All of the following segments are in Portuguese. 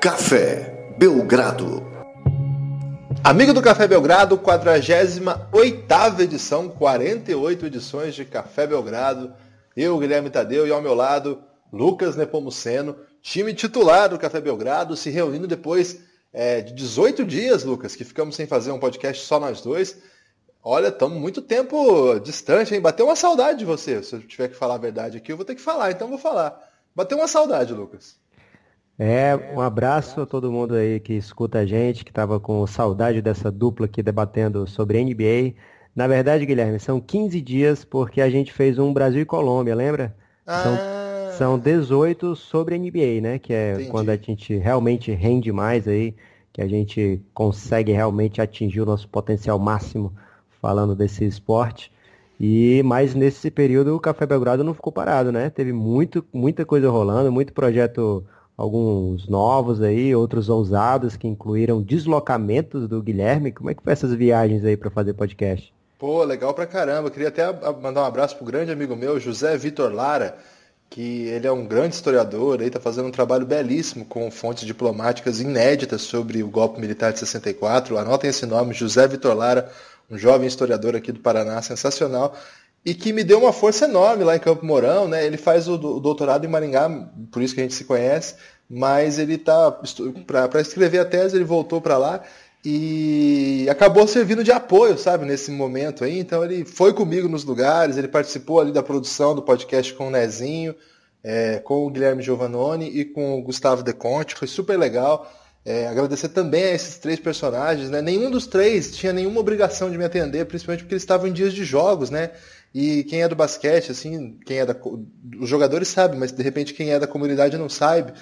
Café Belgrado. Amigo do Café Belgrado, 48ª edição, 48 edições de Café Belgrado. Eu, Guilherme Tadeu, e ao meu lado, Lucas Nepomuceno, time titular do Café Belgrado, se reunindo depois é, de 18 dias, Lucas, que ficamos sem fazer um podcast só nós dois. Olha, estamos muito tempo distante, hein? Bateu uma saudade de você. Se eu tiver que falar a verdade aqui, eu vou ter que falar, então vou falar. Bateu uma saudade, Lucas. É, um abraço a todo mundo aí que escuta a gente, que estava com saudade dessa dupla aqui debatendo sobre NBA. Na verdade, Guilherme, são 15 dias porque a gente fez um Brasil e Colômbia, lembra? Ah. São, são 18 sobre NBA, né? Que é Entendi. quando a gente realmente rende mais aí, que a gente consegue realmente atingir o nosso potencial máximo falando desse esporte. E mas nesse período o Café Belgrado não ficou parado, né? Teve muito, muita coisa rolando, muito projeto, alguns novos aí, outros ousados que incluíram deslocamentos do Guilherme. Como é que foi essas viagens aí para fazer podcast? Pô, legal pra caramba. Queria até mandar um abraço pro grande amigo meu, José Vitor Lara, que ele é um grande historiador, aí tá fazendo um trabalho belíssimo com fontes diplomáticas inéditas sobre o golpe militar de 64. Anotem esse nome, José Vitor Lara, um jovem historiador aqui do Paraná, sensacional, e que me deu uma força enorme lá em Campo Mourão, né? Ele faz o, o doutorado em Maringá, por isso que a gente se conhece, mas ele tá para escrever a tese, ele voltou para lá e acabou servindo de apoio, sabe, nesse momento aí. Então ele foi comigo nos lugares, ele participou ali da produção do podcast com o Nezinho, é, com o Guilherme Giovannoni e com o Gustavo De Conte, foi super legal. É, agradecer também a esses três personagens, né? Nenhum dos três tinha nenhuma obrigação de me atender, principalmente porque eles estavam em dias de jogos, né? E quem é do basquete, assim, quem é da. Os jogadores sabem, mas de repente quem é da comunidade não sabe.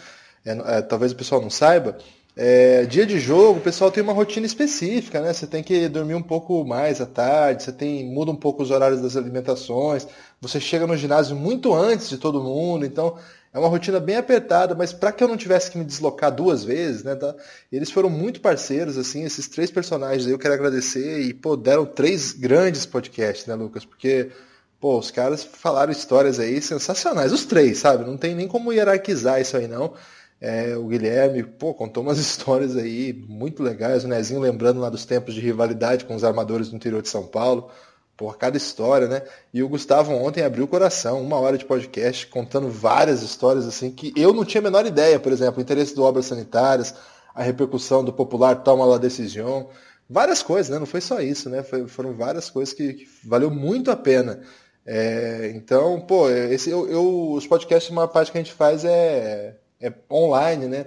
É, é, talvez o pessoal não saiba. É, dia de jogo, o pessoal tem uma rotina específica, né? Você tem que dormir um pouco mais à tarde, você tem muda um pouco os horários das alimentações, você chega no ginásio muito antes de todo mundo, então é uma rotina bem apertada, mas para que eu não tivesse que me deslocar duas vezes, né? tá? Eles foram muito parceiros, assim, esses três personagens aí eu quero agradecer e, pô, deram três grandes podcasts, né, Lucas? Porque, pô, os caras falaram histórias aí sensacionais, os três, sabe? Não tem nem como hierarquizar isso aí, não. É, o Guilherme, pô, contou umas histórias aí muito legais, o Nezinho lembrando lá dos tempos de rivalidade com os armadores do interior de São Paulo. Por cada história, né? E o Gustavo ontem abriu o coração, uma hora de podcast, contando várias histórias assim que eu não tinha a menor ideia, por exemplo, o interesse do obras sanitárias, a repercussão do popular Toma La Decisão, várias coisas, né? Não foi só isso, né? Foi- foram várias coisas que, que valeu muito a pena. É, então, pô, esse, eu, eu- os podcasts, uma parte que a gente faz é, é online, né?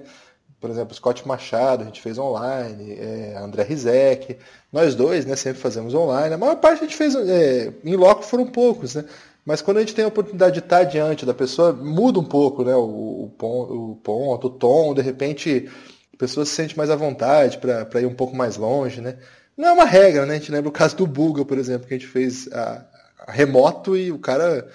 Por exemplo, Scott Machado, a gente fez online, é, André Rizek, nós dois, né, sempre fazemos online. A maior parte a gente fez é, em loco foram poucos, né? Mas quando a gente tem a oportunidade de estar diante da pessoa, muda um pouco, né? O, o, pon- o ponto, o tom, de repente a pessoa se sente mais à vontade para ir um pouco mais longe, né? Não é uma regra, né? A gente lembra o caso do Buga, por exemplo, que a gente fez a, a remoto e o cara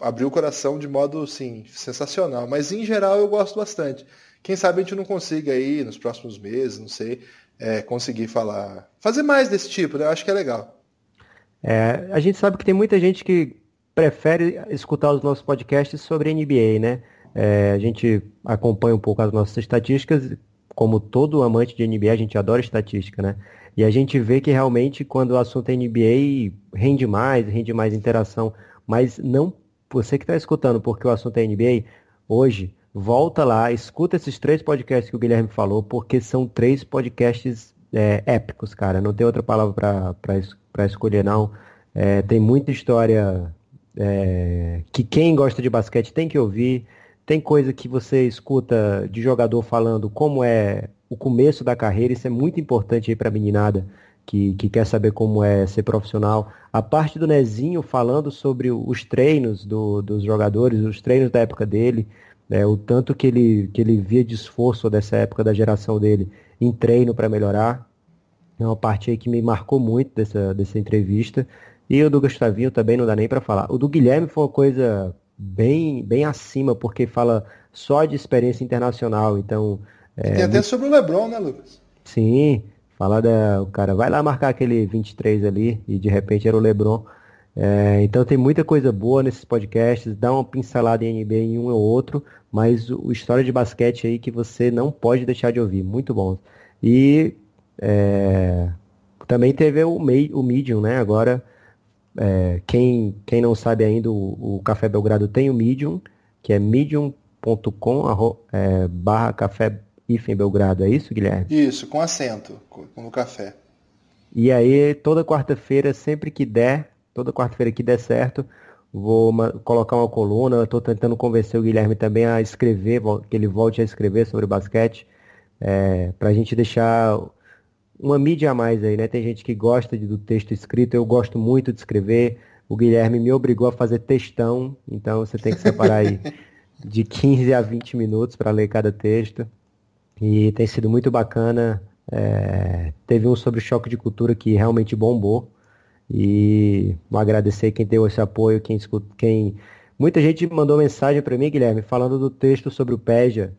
abriu o coração de modo, assim, sensacional. Mas em geral eu gosto bastante. Quem sabe a gente não consiga aí nos próximos meses, não sei, é, conseguir falar, fazer mais desse tipo, né? Eu acho que é legal. É, a gente sabe que tem muita gente que prefere escutar os nossos podcasts sobre NBA, né? É, a gente acompanha um pouco as nossas estatísticas, como todo amante de NBA, a gente adora estatística, né? E a gente vê que realmente quando o assunto é NBA, rende mais, rende mais interação, mas não você que está escutando porque o assunto é NBA, hoje, volta lá, escuta esses três podcasts que o Guilherme falou, porque são três podcasts é, épicos, cara. Não tem outra palavra para escolher, não. É, tem muita história é, que quem gosta de basquete tem que ouvir. Tem coisa que você escuta de jogador falando como é o começo da carreira, isso é muito importante aí para a meninada que, que quer saber como é ser profissional. A parte do Nezinho falando sobre os treinos do, dos jogadores, os treinos da época dele, né, o tanto que ele, que ele via de esforço dessa época da geração dele em treino para melhorar. É uma parte aí que me marcou muito dessa, dessa entrevista. E o do Gustavinho também não dá nem para falar. O do Guilherme foi uma coisa bem, bem acima, porque fala só de experiência internacional. Então. É, tem até muito... sobre o Lebron, né, Lucas? Sim, falar da. O cara vai lá marcar aquele 23 ali e de repente era o Lebron. É, então tem muita coisa boa nesses podcasts, dá uma pincelada em NBA em um ou outro, mas o História de Basquete aí que você não pode deixar de ouvir, muito bom. E é, também teve o, o Medium, né? Agora, é, quem, quem não sabe ainda, o, o, Café Belgrado tem o Medium, que é medium.com é, barra café hífen Belgrado, é isso, Guilherme? Isso, com acento, no café. E aí, toda quarta-feira, sempre que der, toda quarta-feira que der certo, vou uma, colocar uma coluna. Estou tentando convencer o Guilherme também a escrever, que ele volte a escrever sobre basquete, é, para a gente deixar uma mídia a mais aí, né? Tem gente que gosta de, do texto escrito, eu gosto muito de escrever. O Guilherme me obrigou a fazer textão, então você tem que separar aí de 15 a 20 minutos para ler cada texto. E tem sido muito bacana. É, teve um sobre choque de cultura que realmente bombou. E agradecer quem deu esse apoio, quem escuta, quem. Muita gente mandou mensagem para mim, Guilherme, falando do texto sobre o Peja,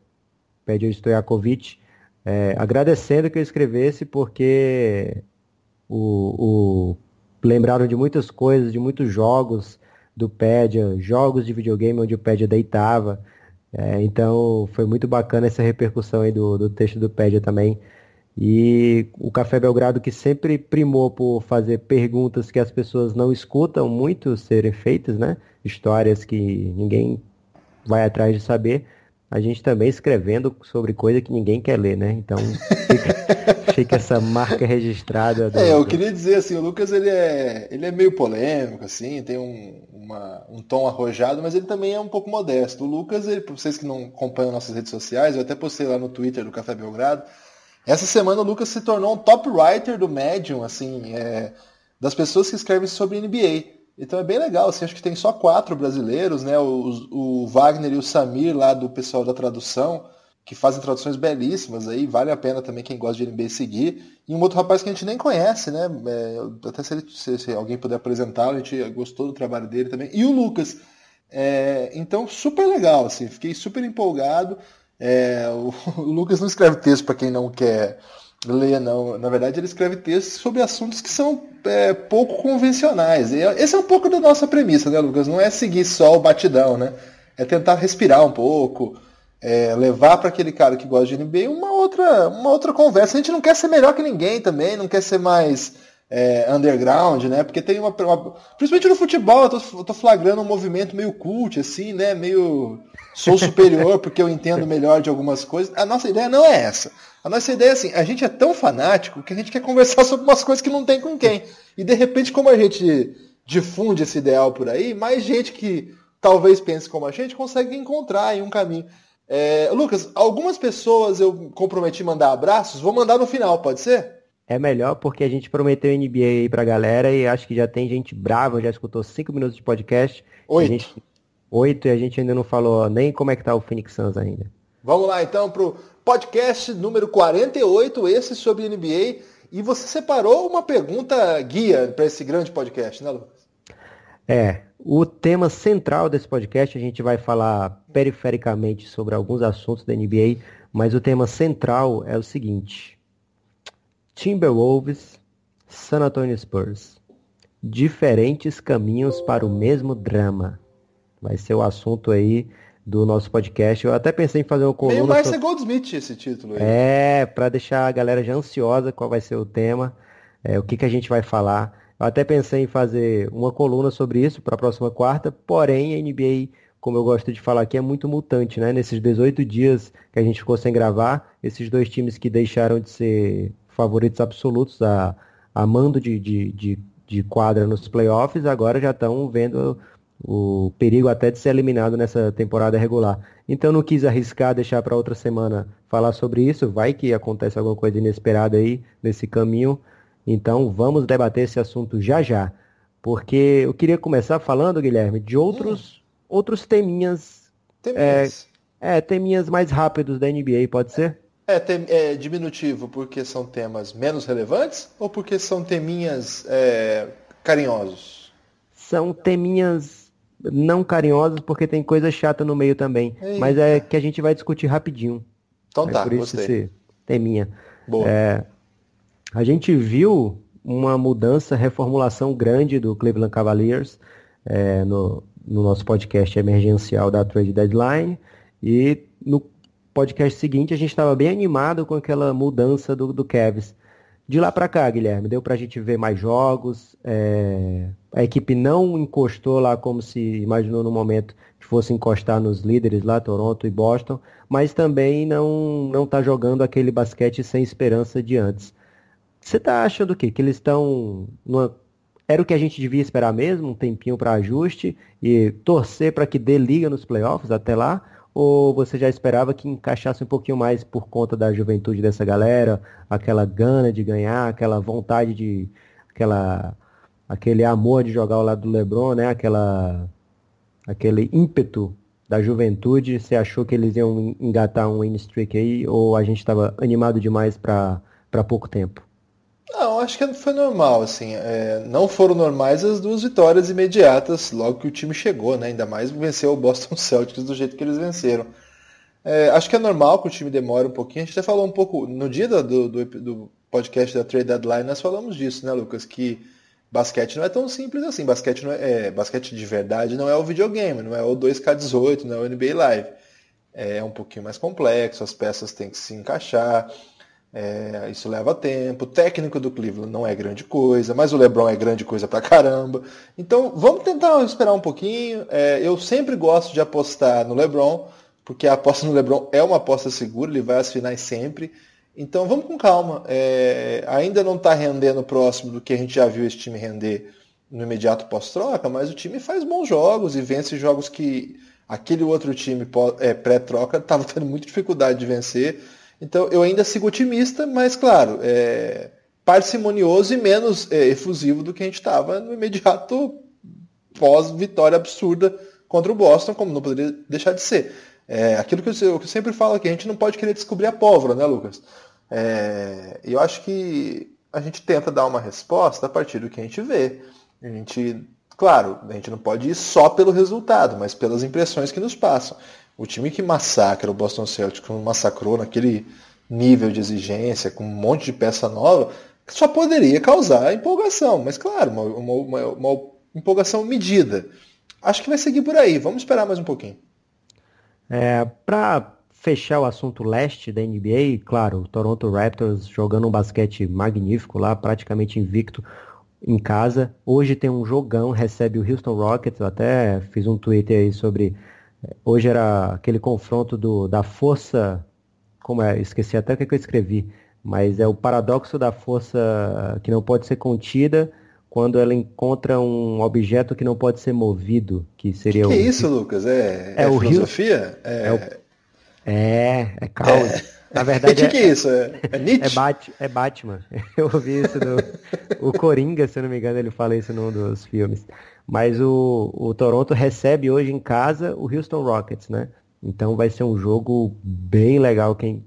Peja Stojakovic, é, agradecendo que eu escrevesse, porque o, o, lembraram de muitas coisas, de muitos jogos do Pedia, jogos de videogame onde o Pedia deitava. É, então foi muito bacana essa repercussão aí do, do texto do Pedia também. E o Café Belgrado que sempre primou por fazer perguntas que as pessoas não escutam muito serem feitas, né? Histórias que ninguém vai atrás de saber. A gente também escrevendo sobre coisa que ninguém quer ler, né? Então fica, fica essa marca registrada. Do, é, eu queria dizer assim, o Lucas ele é, ele é meio polêmico, assim, tem um, uma, um tom arrojado, mas ele também é um pouco modesto. O Lucas, ele, para vocês que não acompanham nossas redes sociais, eu até postei lá no Twitter do Café Belgrado, essa semana o Lucas se tornou um top writer do Medium, assim, é, das pessoas que escrevem sobre NBA. Então é bem legal, assim, acho que tem só quatro brasileiros, né? O, o, Wagner e o Samir lá do pessoal da tradução, que fazem traduções belíssimas aí, vale a pena também quem gosta de NBA seguir. E um outro rapaz que a gente nem conhece, né? É, até se, ele, se, se, alguém puder apresentá-lo, a gente gostou do trabalho dele também. E o Lucas. É, então, super legal, assim, fiquei super empolgado. É, o, o, Lucas não escreve texto para quem não quer ler, não. Na verdade, ele escreve textos sobre assuntos que são é, pouco convencionais. E esse é um pouco da nossa premissa, né, Lucas? Não é seguir só o batidão, né? É tentar respirar um pouco, é, levar para aquele cara que gosta de NBA uma outra, uma outra conversa. A gente não quer ser melhor que ninguém também, não quer ser mais é, underground, né? Porque tem uma, uma, Principalmente no futebol, eu tô, eu tô, flagrando um movimento meio cult, assim, né? Meio. Sou superior porque eu entendo melhor de algumas coisas. A nossa ideia não é essa. A nossa ideia é assim, a gente é tão fanático que a gente quer conversar sobre umas coisas que não tem com quem. E de repente, como a gente difunde esse ideal por aí, mais gente que talvez pense como a gente consegue encontrar aí um caminho. É, Lucas, algumas pessoas eu comprometi mandar abraços, vou mandar no final, pode ser? É melhor porque a gente prometeu NBA aí pra galera e acho que já tem gente brava, já escutou cinco minutos de podcast. Oito. Gente... Oito e a gente ainda não falou nem como é que tá o Phoenix Suns ainda. Vamos lá então pro podcast número 48, esse sobre NBA. E você separou uma pergunta guia para esse grande podcast, né, Lucas? É, o tema central desse podcast, a gente vai falar perifericamente sobre alguns assuntos da NBA, mas o tema central é o seguinte: Timberwolves, San Antonio Spurs. Diferentes caminhos para o mesmo drama. Vai ser o assunto aí do nosso podcast. Eu até pensei em fazer uma coluna. Meio Marcia sobre... Goldsmith esse título aí. É, para deixar a galera já ansiosa qual vai ser o tema, é, o que, que a gente vai falar. Eu até pensei em fazer uma coluna sobre isso para a próxima quarta, porém a NBA, como eu gosto de falar aqui, é muito mutante, né? Nesses 18 dias que a gente ficou sem gravar, esses dois times que deixaram de ser favoritos absolutos a, a mando de, de, de, de quadra nos playoffs, agora já estão vendo o perigo até de ser eliminado nessa temporada regular. Então não quis arriscar, deixar para outra semana falar sobre isso, vai que acontece alguma coisa inesperada aí nesse caminho. Então vamos debater esse assunto já já. Porque eu queria começar falando, Guilherme, de outros, hum. outros teminhas. Teminhas. É, é, teminhas mais rápidos da NBA, pode ser? É, tem, é, diminutivo porque são temas menos relevantes ou porque são teminhas é, carinhosos? São teminhas não carinhosos porque tem coisa chata no meio também. Eita. Mas é que a gente vai discutir rapidinho. Então é tá, por isso gostei. Esse teminha. Boa. É, a gente viu uma mudança, reformulação grande do Cleveland Cavaliers é, no, no nosso podcast emergencial da Trade Deadline. E no podcast seguinte a gente estava bem animado com aquela mudança do, do Cavs. De lá para cá, Guilherme, deu para a gente ver mais jogos. É... A equipe não encostou lá como se imaginou no momento que fosse encostar nos líderes lá, Toronto e Boston, mas também não não está jogando aquele basquete sem esperança de antes. Você está achando o quê? Que eles estão numa era o que a gente devia esperar mesmo, um tempinho para ajuste e torcer para que dê liga nos playoffs até lá? Ou você já esperava que encaixasse um pouquinho mais por conta da juventude dessa galera, aquela gana de ganhar, aquela vontade de. aquela aquele amor de jogar ao lado do LeBron, né? Aquela aquele ímpeto da juventude. Você achou que eles iam engatar um win streak aí ou a gente estava animado demais para pouco tempo? Não, acho que foi normal, assim. É, não foram normais as duas vitórias imediatas logo que o time chegou, né? Ainda mais venceu o Boston Celtics do jeito que eles venceram. É, acho que é normal que o time demore um pouquinho. A gente até falou um pouco no dia do, do, do podcast da Trade Deadline, nós falamos disso, né, Lucas? Que basquete não é tão simples assim. Basquete, não é, é basquete de verdade não é o videogame, não é o 2K18, não é o NBA Live. É um pouquinho mais complexo, as peças têm que se encaixar. É, isso leva tempo. O técnico do Cleveland não é grande coisa, mas o LeBron é grande coisa pra caramba. Então vamos tentar esperar um pouquinho. É, eu sempre gosto de apostar no LeBron, porque a aposta no LeBron é uma aposta segura, ele vai às finais sempre. Então vamos com calma. É, ainda não está rendendo próximo do que a gente já viu esse time render no imediato pós-troca, mas o time faz bons jogos e vence jogos que aquele outro time é, pré-troca estava tendo muita dificuldade de vencer. Então eu ainda sigo otimista, mas claro, é, parcimonioso e menos é, efusivo do que a gente estava no imediato pós-vitória absurda contra o Boston, como não poderia deixar de ser. É, aquilo que eu, que eu, sempre falo que a gente não pode querer descobrir a pólvora, né, Lucas? É, eu acho que a gente tenta dar uma resposta a partir do que a gente vê. A gente, claro, a gente não pode ir só pelo resultado, mas pelas impressões que nos passam. O time que massacra o Boston Celtics, como massacrou naquele nível de exigência, com um monte de peça nova, só poderia causar empolgação. Mas, claro, uma, uma, uma empolgação medida. Acho que vai seguir por aí. Vamos esperar mais um pouquinho. É, Para fechar o assunto leste da NBA, claro, o Toronto Raptors jogando um basquete magnífico lá, praticamente invicto em casa. Hoje tem um jogão, recebe o Houston Rockets. Eu até fiz um tweet aí sobre Hoje era aquele confronto do, da força, como é, esqueci até o que, eu escrevi, mas é o paradoxo da força que não pode ser contida quando ela encontra um objeto que não pode ser movido, que seria que o... Que é isso, Lucas? É, é, é filosofia? É... É, o... é, é caos. É. Na verdade, o que, que, é isso? É, é Nietzsche? É, Bat, é Batman. Eu ouvi isso do. o Coringa, se eu não me engano, ele fala isso num dos filmes. Mas o, o Toronto recebe hoje em casa o Houston Rockets, né? Então vai ser um jogo bem legal. Quem.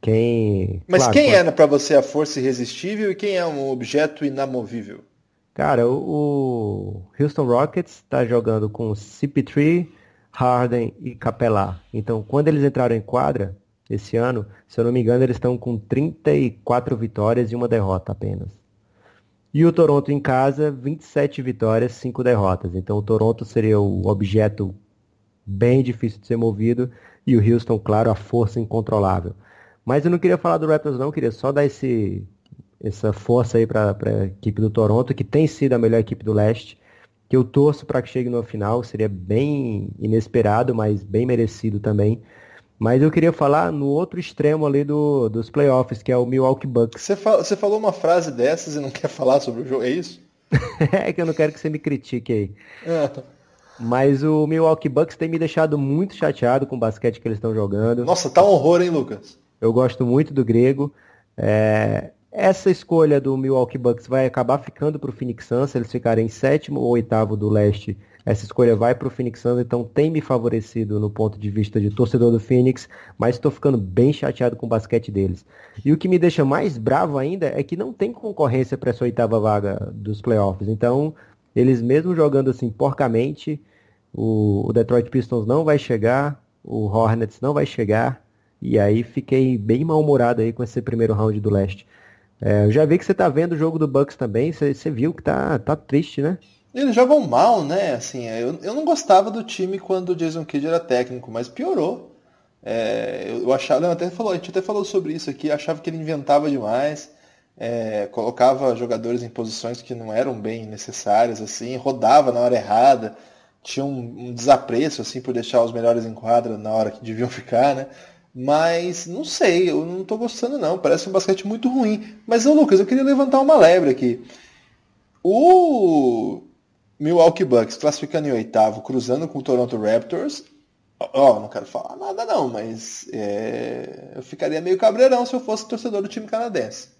quem Mas claro, quem pode... é para você a força irresistível e quem é um objeto inamovível? Cara, o, o Houston Rockets está jogando com CP3, Harden e Capelá. Então, quando eles entraram em quadra esse ano, se eu não me engano, eles estão com 34 vitórias e uma derrota apenas. E o Toronto em casa, 27 vitórias, 5 derrotas. Então o Toronto seria o objeto bem difícil de ser movido e o Houston, claro, a força incontrolável. Mas eu não queria falar do Raptors não, queria só dar esse, essa força aí para a equipe do Toronto, que tem sido a melhor equipe do leste, que eu torço para que chegue no final, seria bem inesperado, mas bem merecido também. Mas eu queria falar no outro extremo ali do, dos playoffs, que é o Milwaukee Bucks. Você, fala, você falou uma frase dessas e não quer falar sobre o jogo, é isso? é que eu não quero que você me critique aí. É. Mas o Milwaukee Bucks tem me deixado muito chateado com o basquete que eles estão jogando. Nossa, tá um horror, hein, Lucas? Eu gosto muito do grego. É... Essa escolha do Milwaukee Bucks vai acabar ficando para o Phoenix Suns, eles ficarem em sétimo ou oitavo do leste essa escolha vai para o Phoenix Suns, então tem me favorecido no ponto de vista de torcedor do Phoenix, mas estou ficando bem chateado com o basquete deles. E o que me deixa mais bravo ainda é que não tem concorrência para essa oitava vaga dos playoffs. Então, eles mesmo jogando assim porcamente, o, o Detroit Pistons não vai chegar, o Hornets não vai chegar, e aí fiquei bem mal-humorado aí com esse primeiro round do leste. É, eu já vi que você tá vendo o jogo do Bucks também, você, viu que tá, tá triste, né? Eles jogam mal, né? Assim, eu, eu não gostava do time quando o Jason Kidd era técnico, mas piorou. É, eu achava, até falou, a gente até falou sobre isso aqui, achava que ele inventava demais, é, colocava jogadores em posições que não eram bem necessárias, assim, rodava na hora errada, tinha um, um desapreço assim por deixar os melhores em quadra na hora que deviam ficar, né? Mas não sei, eu não tô gostando não. Parece um basquete muito ruim. Mas, ô Lucas, eu queria levantar uma lebre aqui. O Milwaukee Bucks classificando em oitavo, cruzando com o Toronto Raptors. Ó, oh, não quero falar nada não, mas é... eu ficaria meio cabreirão se eu fosse torcedor do time canadense.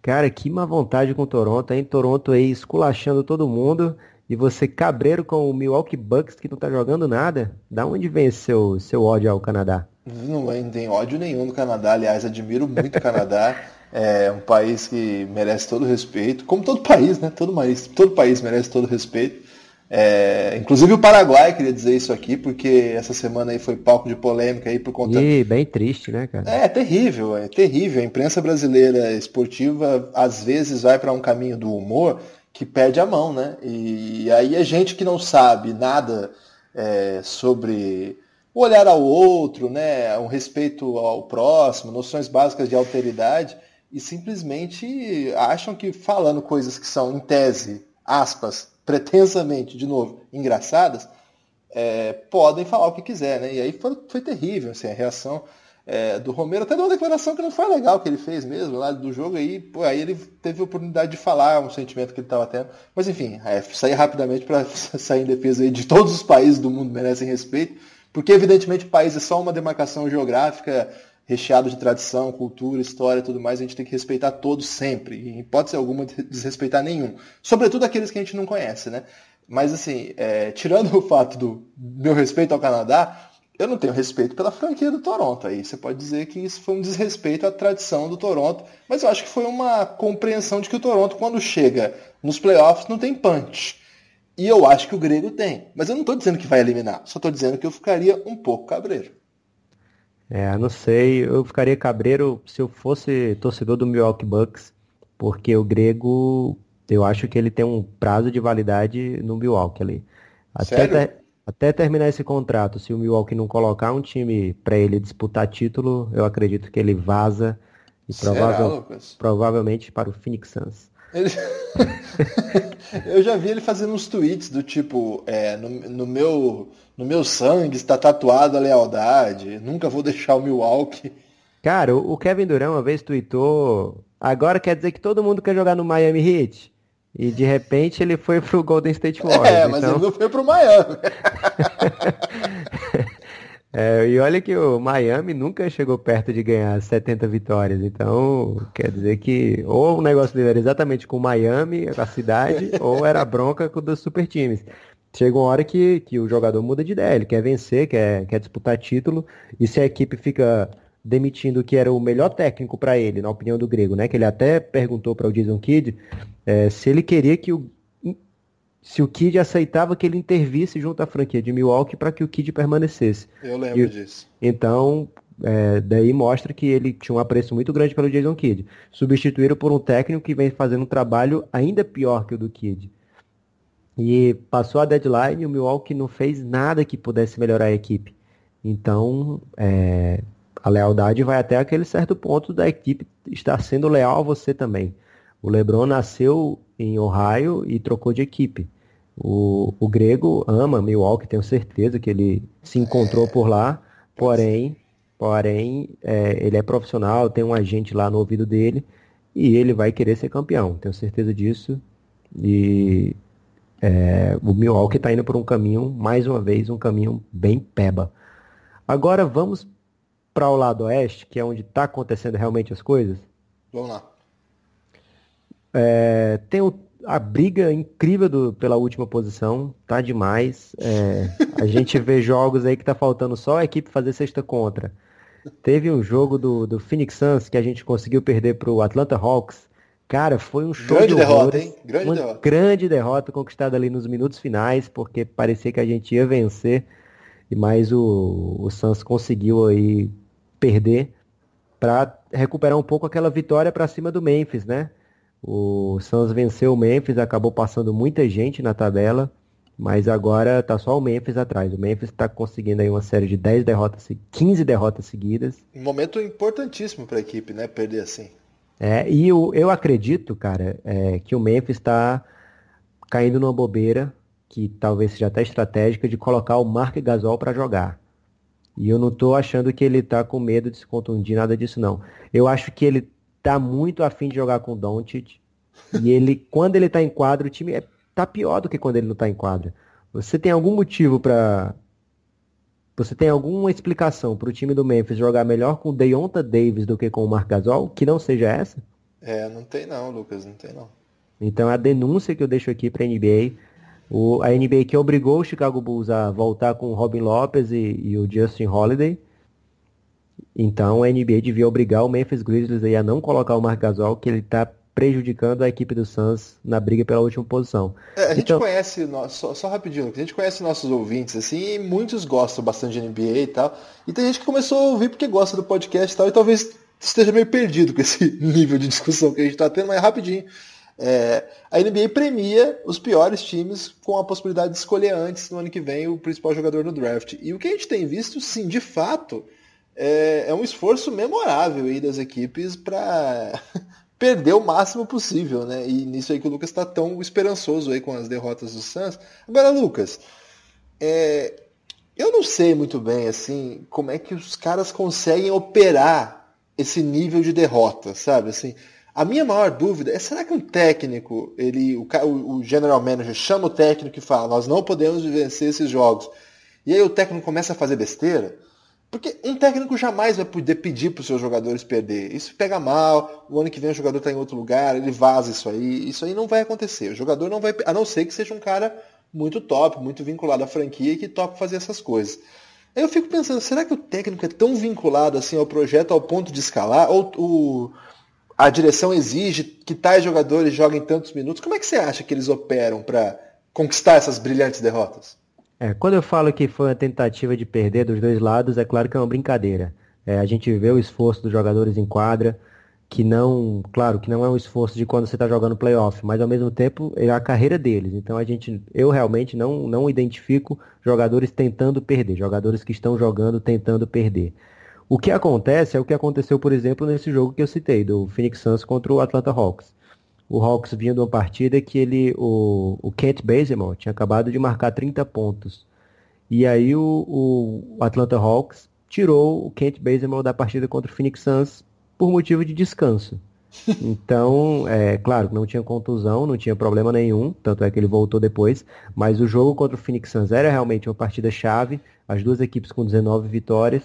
Cara, que má vontade com o Toronto, hein? Toronto aí esculachando todo mundo. E você cabreiro com o Milwaukee Bucks que não tá jogando nada. Da onde vem seu, seu ódio ao Canadá? Não, não tem ódio nenhum no Canadá. Aliás, admiro muito o Canadá. É um país que merece todo respeito. Como todo país, né? Todo país, todo país merece todo respeito. É, inclusive o Paraguai queria dizer isso aqui, porque essa semana aí foi palco de polêmica aí por conta. E bem triste, né, cara? É, é terrível, é terrível. A imprensa brasileira esportiva às vezes vai para um caminho do humor que perde a mão, né? E aí é gente que não sabe nada é, sobre o olhar ao outro, né? Um respeito ao próximo, noções básicas de alteridade, e simplesmente acham que falando coisas que são, em tese, aspas, pretensamente, de novo, engraçadas, é, podem falar o que quiser, né? E aí foi, foi terrível assim, a reação é, do Romero, até deu uma declaração que não foi legal que ele fez mesmo lá do jogo aí, pô, aí ele teve a oportunidade de falar um sentimento que ele estava tendo. Mas enfim, é, sair rapidamente para sair em defesa aí de todos os países do mundo merecem respeito, porque evidentemente o país é só uma demarcação geográfica recheado de tradição, cultura, história e tudo mais, a gente tem que respeitar todos sempre, e em hipótese alguma desrespeitar nenhum. Sobretudo aqueles que a gente não conhece, né? Mas assim, é, tirando o fato do meu respeito ao Canadá, eu não tenho respeito pela franquia do Toronto. Aí você pode dizer que isso foi um desrespeito à tradição do Toronto, mas eu acho que foi uma compreensão de que o Toronto, quando chega nos playoffs, não tem punch. E eu acho que o Grego tem. Mas eu não estou dizendo que vai eliminar, só estou dizendo que eu ficaria um pouco cabreiro. É, não sei, eu ficaria cabreiro se eu fosse torcedor do Milwaukee Bucks, porque o Grego, eu acho que ele tem um prazo de validade no Milwaukee ali. Até, Sério? até terminar esse contrato, se o Milwaukee não colocar um time para ele disputar título, eu acredito que ele vaza e provável, provavelmente para o Phoenix Suns. Ele... eu já vi ele fazendo uns tweets do tipo, é, no, no, meu, no meu sangue está tatuado a lealdade, nunca vou deixar o Milwaukee. Cara, o Kevin Durant uma vez tweetou, agora quer dizer que todo mundo quer jogar no Miami Heat? E de repente ele foi pro Golden State Warriors. É, mas então... ele não foi pro Miami. é, e olha que o Miami nunca chegou perto de ganhar 70 vitórias. Então, quer dizer que ou o negócio dele era exatamente com o Miami, a cidade, ou era bronca com dos super times. Chega uma hora que, que o jogador muda de ideia, ele quer vencer, quer, quer disputar título, e se a equipe fica demitindo que era o melhor técnico para ele, na opinião do grego, né? Que ele até perguntou para o Jason Kidd é, se ele queria que o se o Kidd aceitava que ele intervisse junto à franquia de Milwaukee para que o Kidd permanecesse. Eu lembro e, disso. Então, é, daí mostra que ele tinha um apreço muito grande pelo Jason Kidd. Substituíram por um técnico que vem fazendo um trabalho ainda pior que o do Kidd. E passou a deadline e o Milwaukee não fez nada que pudesse melhorar a equipe. Então, é, a lealdade vai até aquele certo ponto da equipe estar sendo leal a você também. O LeBron nasceu em Ohio e trocou de equipe. O, o grego ama Milwaukee, tenho certeza que ele se encontrou por lá, porém, porém é, ele é profissional, tem um agente lá no ouvido dele e ele vai querer ser campeão, tenho certeza disso. E é, o Milwaukee está indo por um caminho, mais uma vez, um caminho bem peba. Agora vamos para o lado oeste, que é onde está acontecendo realmente as coisas? Vamos lá. É, tem o, a briga incrível do, pela última posição, tá demais. É, a gente vê jogos aí que tá faltando só a equipe fazer sexta contra. Teve um jogo do, do Phoenix Suns que a gente conseguiu perder para o Atlanta Hawks. Cara, foi um show grande de derrota, hein? Grande uma derrota. grande derrota conquistada ali nos minutos finais, porque parecia que a gente ia vencer, mas o, o Suns conseguiu aí perder para recuperar um pouco aquela vitória para cima do Memphis, né? O Suns venceu o Memphis, acabou passando muita gente na tabela Mas agora tá só o Memphis atrás. O Memphis está conseguindo aí uma série de 10 derrotas, 15 derrotas seguidas. Um momento importantíssimo para a equipe, né? Perder assim. É, e eu, eu acredito, cara, é, que o Memphis está caindo numa bobeira que talvez seja até estratégica de colocar o Mark Gasol para jogar. E eu não tô achando que ele tá com medo de se contundir, nada disso não. Eu acho que ele tá muito afim de jogar com o Doncic. E ele, quando ele tá em quadro, o time é tá pior do que quando ele não tá em quadra. Você tem algum motivo para você tem alguma explicação para o time do Memphis jogar melhor com o Deonta Davis do que com o Marc Gasol, que não seja essa? É, não tem não, Lucas, não tem não. Então é a denúncia que eu deixo aqui para a NBA, o, a NBA que obrigou o Chicago Bulls a voltar com o Robin Lopez e, e o Justin Holiday. Então a NBA devia obrigar o Memphis Grizzlies a não colocar o Marc Gasol, que ele está prejudicando a equipe do Suns na briga pela última posição. É, a gente então... conhece, só, só rapidinho, a gente conhece nossos ouvintes, assim, e muitos gostam bastante de NBA e tal. E tem gente que começou a ouvir porque gosta do podcast e tal, e talvez esteja meio perdido com esse nível de discussão que a gente está tendo, mas rapidinho. É, a NBA premia os piores times com a possibilidade de escolher antes, no ano que vem, o principal jogador no draft. E o que a gente tem visto, sim, de fato, é, é um esforço memorável aí das equipes para perder o máximo possível, né? E nisso aí que o Lucas está tão esperançoso aí com as derrotas do Suns. Agora, Lucas, é, eu não sei muito bem assim como é que os caras conseguem operar esse nível de derrota, sabe? Assim, a minha maior dúvida é será que um técnico, ele, o, o general manager chama o técnico e fala, nós não podemos vencer esses jogos. E aí o técnico começa a fazer besteira? Porque um técnico jamais vai poder pedir para os seus jogadores perder. Isso pega mal, o ano que vem o jogador está em outro lugar, ele vaza isso aí. Isso aí não vai acontecer. O jogador não vai. A não ser que seja um cara muito top, muito vinculado à franquia e que topa fazer essas coisas. Aí eu fico pensando, será que o técnico é tão vinculado assim ao projeto ao ponto de escalar? Ou o, a direção exige que tais jogadores joguem tantos minutos? Como é que você acha que eles operam para conquistar essas brilhantes derrotas? É, quando eu falo que foi uma tentativa de perder dos dois lados, é claro que é uma brincadeira. É, a gente vê o esforço dos jogadores em quadra, que não, claro, que não é um esforço de quando você está jogando playoff, mas ao mesmo tempo é a carreira deles. Então a gente, eu realmente não, não identifico jogadores tentando perder, jogadores que estão jogando tentando perder. O que acontece é o que aconteceu, por exemplo, nesse jogo que eu citei, do Phoenix Suns contra o Atlanta Hawks o Hawks vinha de uma partida que ele, o, o Kent Bazemore tinha acabado de marcar 30 pontos. E aí o, o Atlanta Hawks tirou o Kent Bazemore da partida contra o Phoenix Suns por motivo de descanso. Então, é claro que não tinha contusão, não tinha problema nenhum, tanto é que ele voltou depois, mas o jogo contra o Phoenix Suns era realmente uma partida chave, as duas equipes com 19 vitórias,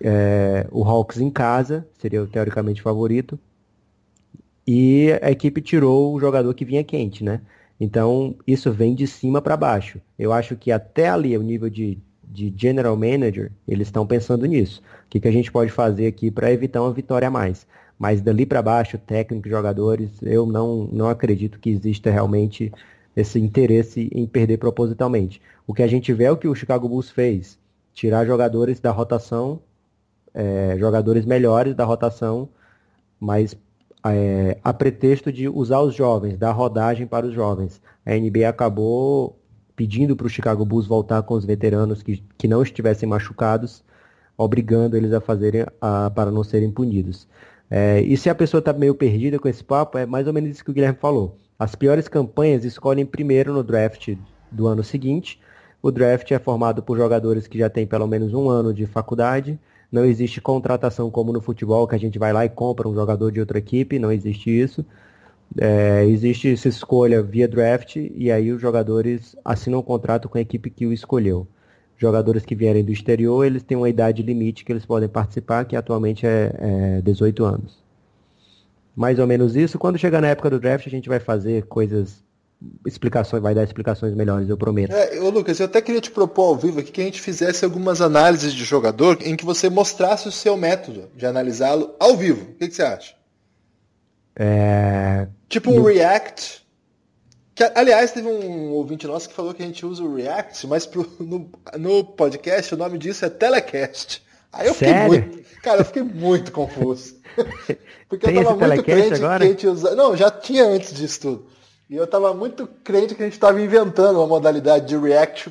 é, o Hawks em casa, seria teoricamente favorito, e a equipe tirou o jogador que vinha quente, né? Então, isso vem de cima para baixo. Eu acho que até ali, o nível de, de general manager, eles estão pensando nisso. O que, que a gente pode fazer aqui para evitar uma vitória a mais? Mas dali para baixo, técnico, jogadores, eu não, não acredito que exista realmente esse interesse em perder propositalmente. O que a gente vê é o que o Chicago Bulls fez. Tirar jogadores da rotação, é, jogadores melhores da rotação, mas é, a pretexto de usar os jovens, dar rodagem para os jovens. A NBA acabou pedindo para o Chicago Bulls voltar com os veteranos que, que não estivessem machucados, obrigando eles a fazerem a, para não serem punidos. É, e se a pessoa está meio perdida com esse papo, é mais ou menos isso que o Guilherme falou. As piores campanhas escolhem primeiro no draft do ano seguinte. O draft é formado por jogadores que já têm pelo menos um ano de faculdade, não existe contratação como no futebol, que a gente vai lá e compra um jogador de outra equipe, não existe isso. É, existe essa escolha via draft e aí os jogadores assinam um contrato com a equipe que o escolheu. Jogadores que vierem do exterior, eles têm uma idade limite que eles podem participar, que atualmente é, é 18 anos. Mais ou menos isso. Quando chegar na época do draft, a gente vai fazer coisas explicações, vai dar explicações melhores, eu prometo. É, ô Lucas, eu até queria te propor ao vivo aqui que a gente fizesse algumas análises de jogador em que você mostrasse o seu método de analisá-lo ao vivo. O que, que você acha? É... Tipo um no... React. Que, aliás, teve um ouvinte nosso que falou que a gente usa o React, mas pro, no, no podcast o nome disso é Telecast. Aí eu fiquei Sério? muito. Cara, eu fiquei muito confuso. Porque Tem eu tava muito crente agora? que a gente usa. Não, já tinha antes disso tudo. E eu tava muito crente que a gente tava inventando uma modalidade de react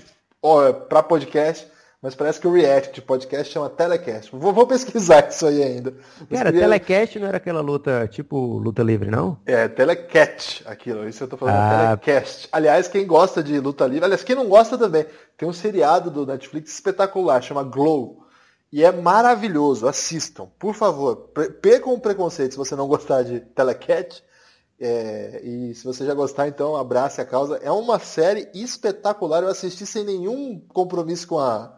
para podcast, mas parece que o react de podcast chama telecast. Vou, vou pesquisar isso aí ainda. Mas Cara, queria... telecast não era aquela luta tipo luta livre, não? É, telecat, aquilo. Isso eu tô falando, ah. telecast. Aliás, quem gosta de luta livre, aliás, quem não gosta também, tem um seriado do Netflix espetacular, chama Glow. E é maravilhoso, assistam, por favor. Percam o preconceito se você não gostar de Telecat. É, e se você já gostar, então abrace a causa. É uma série espetacular. Eu assisti sem nenhum compromisso com a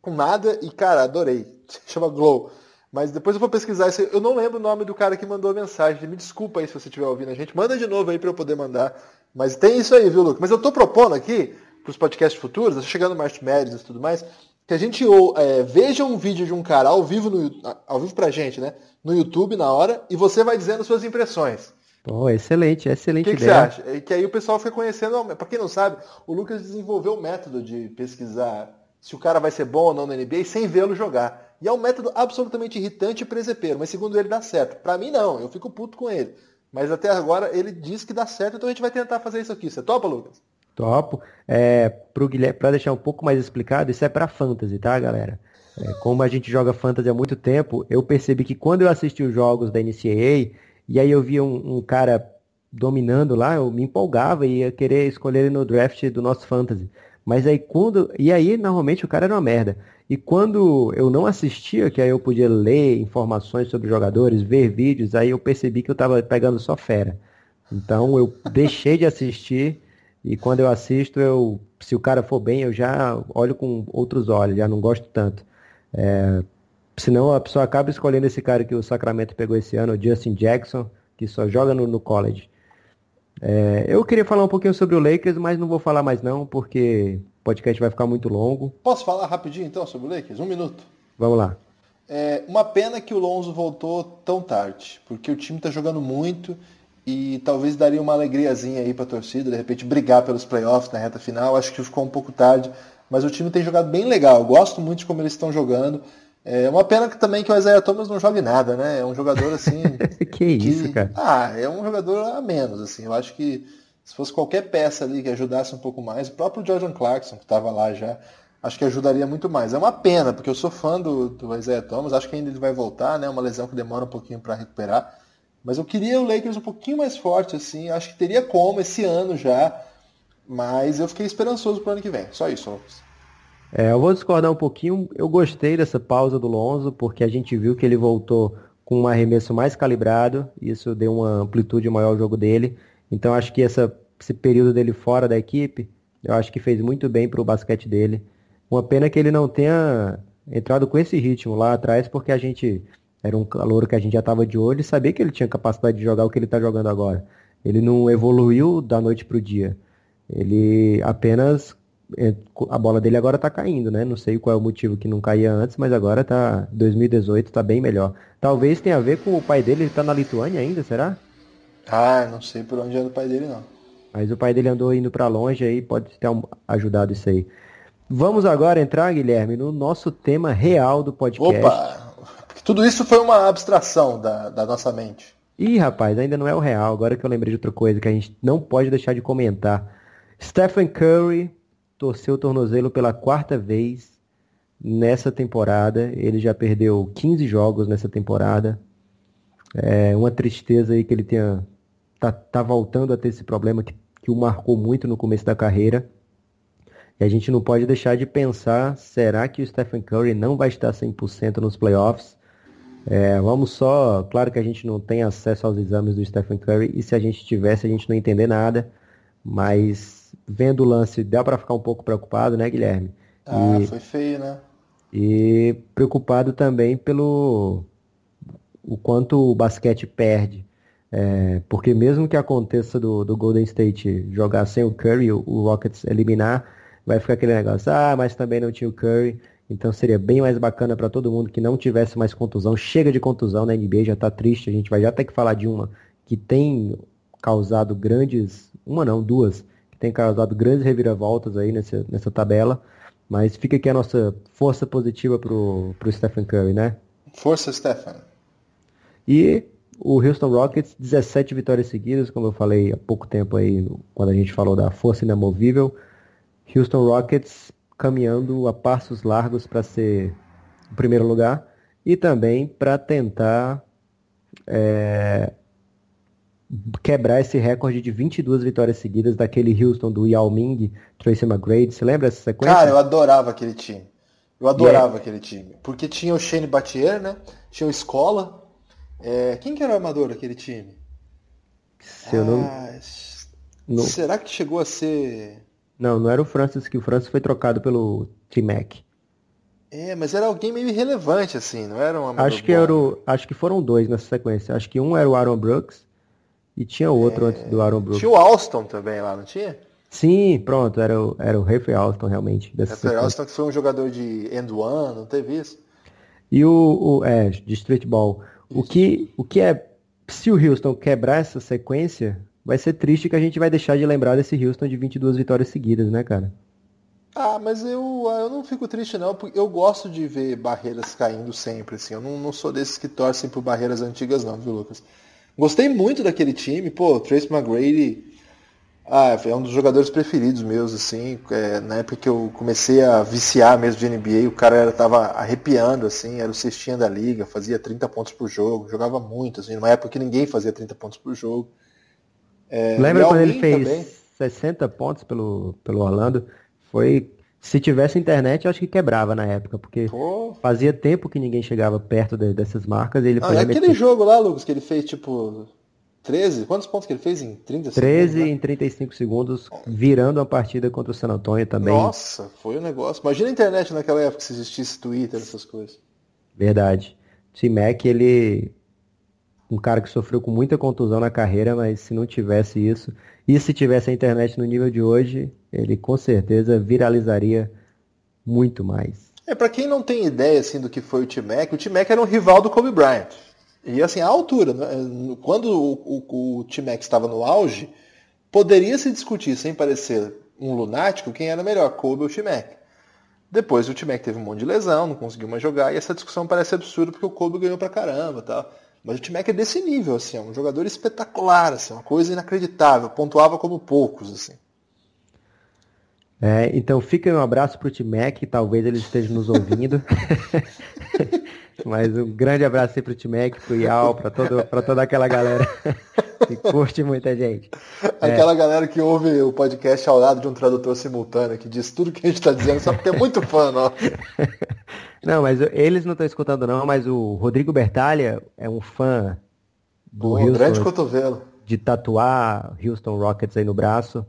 com nada e, cara, adorei. Chama Glow. Mas depois eu vou pesquisar isso. Eu não lembro o nome do cara que mandou a mensagem. Me desculpa aí se você estiver ouvindo a gente. Manda de novo aí para eu poder mandar. Mas tem isso aí, viu, Lucas? Mas eu tô propondo aqui, para os podcasts futuros, tá chegando mais e tudo mais, que a gente é, veja um vídeo de um cara ao vivo, no, ao vivo pra gente, né? No YouTube na hora, e você vai dizendo suas impressões. Pô, excelente, excelente que ideia. O que você acha? Que aí o pessoal fica conhecendo. Para quem não sabe, o Lucas desenvolveu o método de pesquisar se o cara vai ser bom ou não na NBA sem vê-lo jogar. E é um método absolutamente irritante e presepeiro, mas segundo ele dá certo. Para mim não, eu fico puto com ele. Mas até agora ele diz que dá certo, então a gente vai tentar fazer isso aqui. Você topa, Lucas? Topo. É, pro Guilherme, pra deixar um pouco mais explicado, isso é para fantasy, tá, galera? É, como a gente joga fantasy há muito tempo, eu percebi que quando eu assisti os jogos da NCAA, e aí eu via um, um cara dominando lá, eu me empolgava e ia querer escolher ele no draft do nosso fantasy. Mas aí quando. E aí, normalmente, o cara era uma merda. E quando eu não assistia, que aí eu podia ler informações sobre jogadores, ver vídeos, aí eu percebi que eu tava pegando só fera. Então eu deixei de assistir e quando eu assisto, eu, se o cara for bem, eu já olho com outros olhos, já não gosto tanto. É, senão a pessoa acaba escolhendo esse cara que o Sacramento pegou esse ano, o Justin Jackson, que só joga no, no college. É, eu queria falar um pouquinho sobre o Lakers, mas não vou falar mais não, porque o podcast vai ficar muito longo. Posso falar rapidinho então sobre o Lakers? Um minuto. Vamos lá. É uma pena que o Lonzo voltou tão tarde, porque o time está jogando muito e talvez daria uma alegriazinha aí para a torcida, de repente brigar pelos playoffs na reta final. Acho que ficou um pouco tarde, mas o time tem jogado bem legal. Eu gosto muito de como eles estão jogando. É uma pena que também que o Isaiah Thomas não jogue nada, né? É um jogador assim. que, que isso, cara? Ah, é um jogador a menos, assim. Eu acho que se fosse qualquer peça ali que ajudasse um pouco mais, o próprio Jordan Clarkson, que estava lá já, acho que ajudaria muito mais. É uma pena, porque eu sou fã do, do Isaiah Thomas, acho que ainda ele vai voltar, né? Uma lesão que demora um pouquinho para recuperar. Mas eu queria o Lakers um pouquinho mais forte, assim. Acho que teria como esse ano já. Mas eu fiquei esperançoso pro ano que vem. Só isso, Lucas. É, eu vou discordar um pouquinho. Eu gostei dessa pausa do Lonzo, porque a gente viu que ele voltou com um arremesso mais calibrado. Isso deu uma amplitude maior ao jogo dele. Então acho que essa, esse período dele fora da equipe, eu acho que fez muito bem para o basquete dele. Uma pena que ele não tenha entrado com esse ritmo lá atrás, porque a gente era um calor que a gente já estava de olho e sabia que ele tinha capacidade de jogar o que ele está jogando agora. Ele não evoluiu da noite para o dia. Ele apenas. É, a bola dele agora está caindo, né? Não sei qual é o motivo que não caía antes, mas agora tá. 2018 está bem melhor. Talvez tenha a ver com o pai dele, ele está na Lituânia ainda, será? Ah, não sei por onde anda o pai dele, não. Mas o pai dele andou indo para longe aí, pode ter ajudado isso aí. Vamos agora entrar, Guilherme, no nosso tema real do podcast. Opa! Tudo isso foi uma abstração da, da nossa mente. Ih, rapaz, ainda não é o real. Agora que eu lembrei de outra coisa que a gente não pode deixar de comentar. Stephen Curry torceu o tornozelo pela quarta vez nessa temporada. Ele já perdeu 15 jogos nessa temporada. É uma tristeza aí que ele tenha tá, tá voltando a ter esse problema que, que o marcou muito no começo da carreira. E a gente não pode deixar de pensar, será que o Stephen Curry não vai estar 100% nos playoffs? É, vamos só, claro que a gente não tem acesso aos exames do Stephen Curry e se a gente tivesse a gente não entender nada, mas vendo o lance dá para ficar um pouco preocupado, né, Guilherme? Ah, e, foi feio, né? E preocupado também pelo o quanto o basquete perde. É, porque mesmo que aconteça do, do Golden State jogar sem o Curry, o, o Rockets eliminar, vai ficar aquele negócio, ah, mas também não tinha o Curry. Então seria bem mais bacana para todo mundo que não tivesse mais contusão. Chega de contusão na NBA, já está triste. A gente vai já ter que falar de uma que tem causado grandes, uma não, duas, tem causado grandes reviravoltas aí nessa, nessa tabela. Mas fica aqui a nossa força positiva pro, pro Stephen Curry, né? Força, Stephen. E o Houston Rockets, 17 vitórias seguidas, como eu falei há pouco tempo aí, quando a gente falou da força inamovível. Houston Rockets caminhando a passos largos para ser o primeiro lugar e também para tentar é, quebrar esse recorde de 22 vitórias seguidas daquele Houston do Yao Ming, Tracy McGrady. Você lembra dessa sequência? Cara, eu adorava aquele time. Eu adorava aquele time. Porque tinha o Shane Battier, né? Tinha o Escola. É... Quem que era o armador daquele time? Ah, não... Será que chegou a ser. Não, não era o Francis, que o Francis foi trocado pelo T-Mac. É, mas era alguém meio irrelevante, assim, não era um acho que, era o, acho que foram dois nessa sequência. Acho que um era o Aaron Brooks e tinha outro é... antes do Aaron Brooks. Tinha o Alston também lá, não tinha? Sim, pronto, era o, era o Rafael Alston realmente. Rafael Alston que foi um jogador de end one, não teve isso? E o, o é, de street ball. O que, o que é, se o Houston quebrar essa sequência, vai ser triste que a gente vai deixar de lembrar desse Houston de 22 vitórias seguidas, né, cara? Ah, mas eu, eu não fico triste não, porque eu gosto de ver barreiras caindo sempre, assim. Eu não, não sou desses que torcem por barreiras antigas não, viu, Lucas? Gostei muito daquele time, pô, Trace McGrady ah, é um dos jogadores preferidos meus, assim, é, na época que eu comecei a viciar mesmo de NBA, o cara era, tava arrepiando, assim, era o cestinha da liga, fazia 30 pontos por jogo, jogava muito, assim, numa época que ninguém fazia 30 pontos por jogo. É, Lembra quando ele fez também? 60 pontos pelo, pelo Orlando? Foi. Se tivesse internet, eu acho que quebrava na época, porque Pô. fazia tempo que ninguém chegava perto de, dessas marcas. Ele ah, é aquele meter... jogo lá, Lucas, que ele fez tipo 13? Quantos pontos que ele fez em 30 13 segundos? 13 em 35 segundos, virando a partida contra o San Antonio também. Nossa, foi um negócio. Imagina a internet naquela época se existisse Twitter, essas coisas. Verdade. T-Mac, ele. Um cara que sofreu com muita contusão na carreira, mas se não tivesse isso, e se tivesse a internet no nível de hoje, ele com certeza viralizaria muito mais. É, para quem não tem ideia assim do que foi o T-Mac, o T-Mac era um rival do Kobe Bryant. E assim, a altura, né? quando o, o, o T-Mac estava no auge, poderia se discutir, sem parecer um lunático, quem era melhor, Kobe ou T-Mac. Depois o T-Mac teve um monte de lesão, não conseguiu mais jogar, e essa discussão parece absurda porque o Kobe ganhou pra caramba tal. Mas o T-Mac é desse nível, assim, é um jogador espetacular, assim, uma coisa inacreditável, pontuava como poucos, assim. É, então fica um abraço pro T-Mac, talvez ele esteja nos ouvindo. Mas um grande abraço aí pro T-Mac, pro Ial, pra, todo, pra toda aquela galera que curte muita gente. Aquela é. galera que ouve o podcast ao lado de um tradutor simultâneo, que diz tudo que a gente está dizendo, só porque é muito fã, não. Não, mas eles não estão escutando não, mas o Rodrigo Bertalha é um fã do oh, Houston. Grande cotovelo. De tatuar Houston Rockets aí no braço.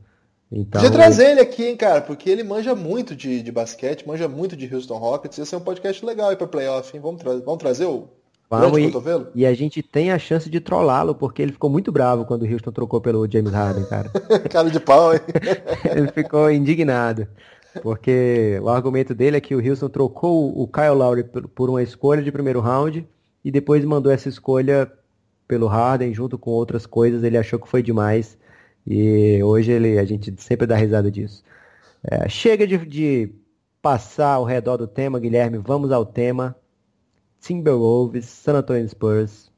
Então, Podia trazer ele aqui, hein, cara, porque ele manja muito de, de basquete, manja muito de Houston Rockets. Ia ser um podcast legal aí pra playoff, hein? Vamos, tra vamos trazer o Vamos, e, e, a gente tem a chance de trollá-lo, porque ele ficou muito bravo quando o Houston trocou pelo James Harden, cara. cara de pau, hein? ele ficou indignado. Porque o argumento dele é que o Houston trocou o Kyle Lowry por uma escolha de primeiro round e depois mandou essa escolha pelo Harden junto com outras coisas. Ele achou que foi demais e hoje ele, a gente sempre dá risada disso. É, chega de, de passar ao redor do tema, Guilherme. Vamos ao tema. Timberwolves, San Antonio Spurs,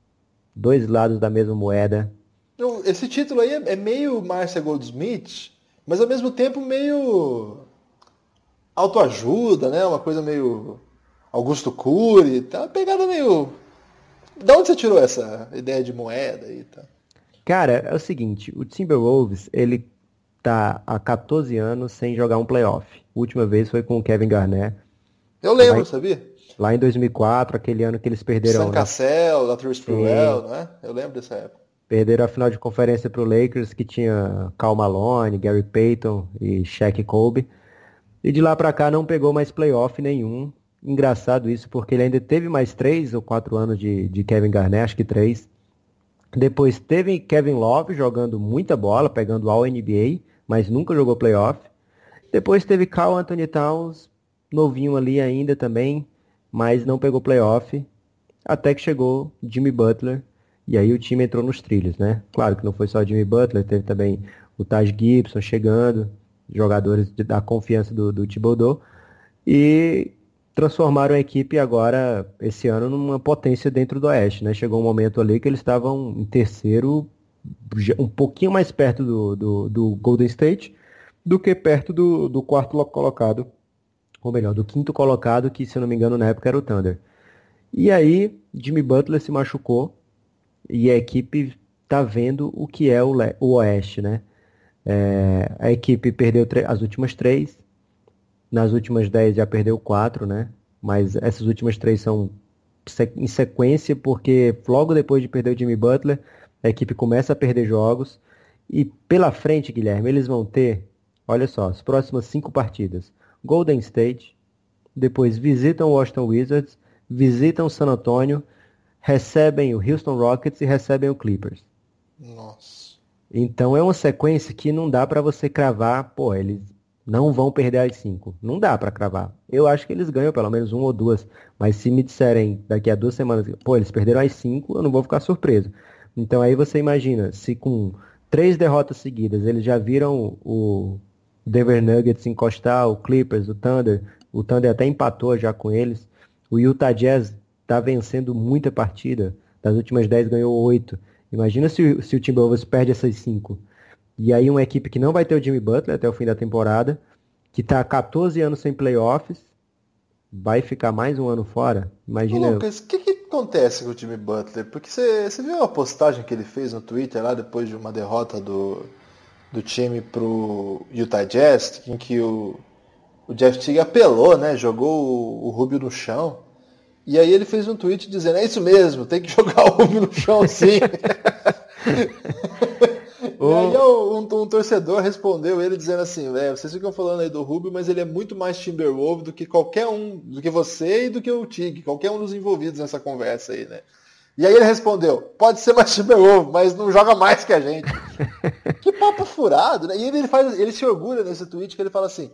dois lados da mesma moeda. Esse título aí é, é meio Marcia Goldsmith, mas ao mesmo tempo meio autoajuda, né? Uma coisa meio Augusto Cury, tá uma pegada meio. Da onde você tirou essa ideia de moeda aí, tá? Cara, é o seguinte, o Timberwolves, ele tá há 14 anos sem jogar um playoff. A última vez foi com o Kevin Garnett. Eu lembro, lá, sabia? Lá em 2004, aquele ano que eles perderam... Sam Cassell, Latrice Spruell, não é? Eu lembro dessa época. Perderam a final de conferência pro Lakers, que tinha Cal Malone, Gary Payton e Shaq Kobe. E de lá para cá não pegou mais playoff nenhum. Engraçado isso, porque ele ainda teve mais três ou quatro anos de, de Kevin Garnett, acho que três. Depois teve Kevin Love jogando muita bola, pegando ao NBA, mas nunca jogou playoff. Depois teve Carl Anthony Towns, novinho ali ainda também, mas não pegou playoff. Até que chegou Jimmy Butler, e aí o time entrou nos trilhos, né? Claro que não foi só Jimmy Butler, teve também o Taj Gibson chegando, jogadores da confiança do, do Thibodeau. E transformaram a equipe agora, esse ano, numa potência dentro do Oeste, né? Chegou um momento ali que eles estavam em terceiro, um pouquinho mais perto do, do, do Golden State do que perto do, do quarto colocado, ou melhor, do quinto colocado, que se eu não me engano na época era o Thunder. E aí, Jimmy Butler se machucou e a equipe tá vendo o que é o, o Oeste, né? É, a equipe perdeu as últimas três, nas últimas dez já perdeu quatro, né? Mas essas últimas três são em sequência, porque logo depois de perder o Jimmy Butler, a equipe começa a perder jogos. E pela frente, Guilherme, eles vão ter, olha só, as próximas cinco partidas. Golden State, depois visitam o Washington Wizards, visitam o San Antonio, recebem o Houston Rockets e recebem o Clippers. Nossa. Então é uma sequência que não dá para você cravar, pô, eles não vão perder as cinco. Não dá para cravar. Eu acho que eles ganham pelo menos uma ou duas. Mas se me disserem daqui a duas semanas, pô, eles perderam as cinco, eu não vou ficar surpreso. Então aí você imagina, se com três derrotas seguidas eles já viram o Denver Nuggets encostar, o Clippers, o Thunder, o Thunder até empatou já com eles. O Utah Jazz está vencendo muita partida. Das últimas dez ganhou oito. Imagina se, se o Timberwolves perde essas cinco. E aí uma equipe que não vai ter o Jimmy Butler até o fim da temporada, que está há 14 anos sem playoffs, vai ficar mais um ano fora? Imagina. Lucas, o que, que acontece com o Jimmy Butler? Porque você, você viu a postagem que ele fez no Twitter lá depois de uma derrota do, do time pro Utah Jazz, em que o, o Jeff Teague apelou, né? Jogou o, o Rubio no chão. E aí ele fez um tweet dizendo, é isso mesmo, tem que jogar o Rubio no chão sim. E aí um, um, torcedor respondeu ele dizendo assim, é, vocês ficam falando aí do Rubio, mas ele é muito mais Timberwolf do que qualquer um, do que você e do que o Tig, qualquer um dos envolvidos nessa conversa aí, né? E aí ele respondeu, pode ser mais Timberwolf, mas não joga mais que a gente. que papo furado, né? E ele, ele, faz, ele se orgulha nesse tweet que ele fala assim,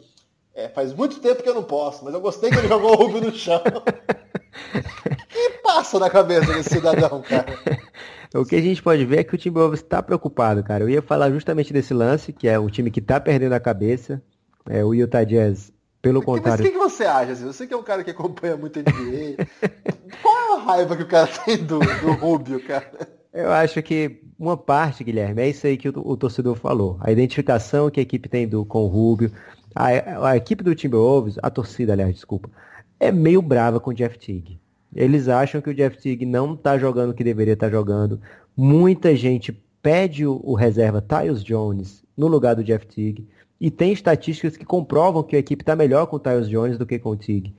é, faz muito tempo que eu não posso, mas eu gostei que ele jogou o Rubio no chão. que passa na cabeça desse cidadão, cara? O que a gente pode ver é que o Timberwolves está preocupado, cara. Eu ia falar justamente desse lance, que é um time que está perdendo a cabeça. É, o Utah Jazz, pelo contrário. Mas o que, que, você acha? Assim? Você que é um cara que acompanha muito NBA, qual é a raiva que o cara tem do, do Rubio, cara? Eu acho que uma parte, Guilherme, é isso aí que o, o torcedor falou. A identificação que a equipe tem do, com o Rubio. A, a equipe do Timberwolves, a torcida, aliás, desculpa, é meio brava com o Jeff Teague. Eles acham que o Jeff Teague não está jogando o que deveria estar tá jogando. Muita gente pede o, o reserva Tyus Jones no lugar do Jeff Teague. E tem estatísticas que comprovam que a equipe está melhor com o Tyus Jones do que com o Teague.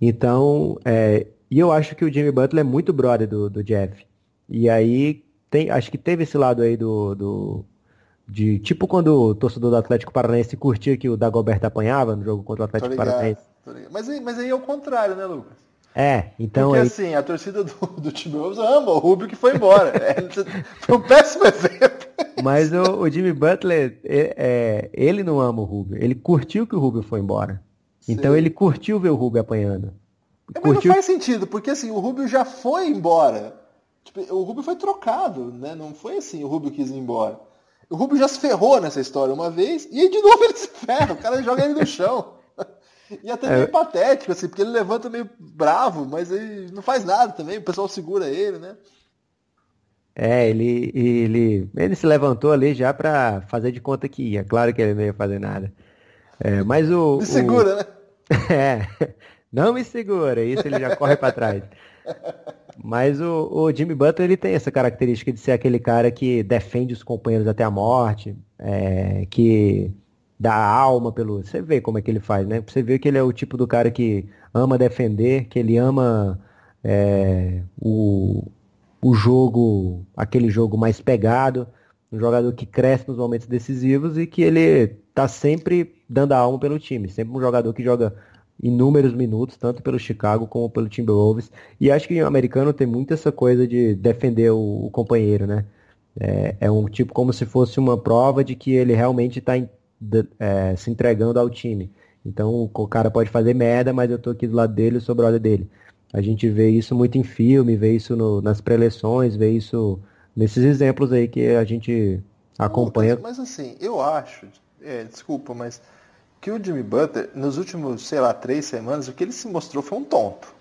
Então, é, e eu acho que o Jimmy Butler é muito brother do, do Jeff. E aí, tem, acho que teve esse lado aí do, do de tipo quando o torcedor do Atlético Paranaense curtia que o Dagoberto apanhava no jogo contra o Atlético Paranaense. Mas aí, mas aí é o contrário, né, Lucas? É, então. Porque aí... assim, a torcida do, do Timberwolves ama o Rubio que foi embora. é, foi um péssimo exemplo. Mas o, o Jimmy Butler, é, ele não ama o Rubio. Ele curtiu que o Rubio foi embora. Sim. Então ele curtiu ver o Rubio apanhando. É, mas não faz sentido, porque assim, o Rubio já foi embora. Tipo, o Rubio foi trocado, né? Não foi assim, o Rubio quis ir embora. O Rubio já se ferrou nessa história uma vez, e aí de novo ele se ferra, o cara joga ele no chão. E até meio é. patético, assim, porque ele levanta meio bravo, mas ele não faz nada também, o pessoal segura ele, né? É, ele, ele, ele se levantou ali já pra fazer de conta que ia. Claro que ele não ia fazer nada. É, mas o. Me segura, o... né? É, não me segura, isso ele já corre para trás. Mas o, o, Jimmy Butler ele tem essa característica de ser aquele cara que defende os companheiros até a morte, é, que dá alma pelo. Você vê como é que ele faz, né? Você vê que ele é o tipo do cara que ama defender, que ele ama é, o, o jogo, aquele jogo mais pegado, um jogador que cresce nos momentos decisivos e que ele tá sempre dando a alma pelo time, sempre um jogador que joga inúmeros minutos, tanto pelo Chicago como pelo Timberwolves. E acho que o americano tem muito essa coisa de defender o, o companheiro, né? É, é, um tipo como se fosse uma prova de que ele realmente está é, se entregando ao time. Então o cara pode fazer merda, mas eu tô aqui do lado dele, eu sou brother dele. A gente vê isso muito em filme, vê isso no, nas preleções, vê isso nesses exemplos aí que a gente acompanha. Mas, mas assim, eu acho, é, desculpa, mas que o Jimmy Butler, nos últimos, sei lá, três semanas, o que ele se mostrou foi um tonto.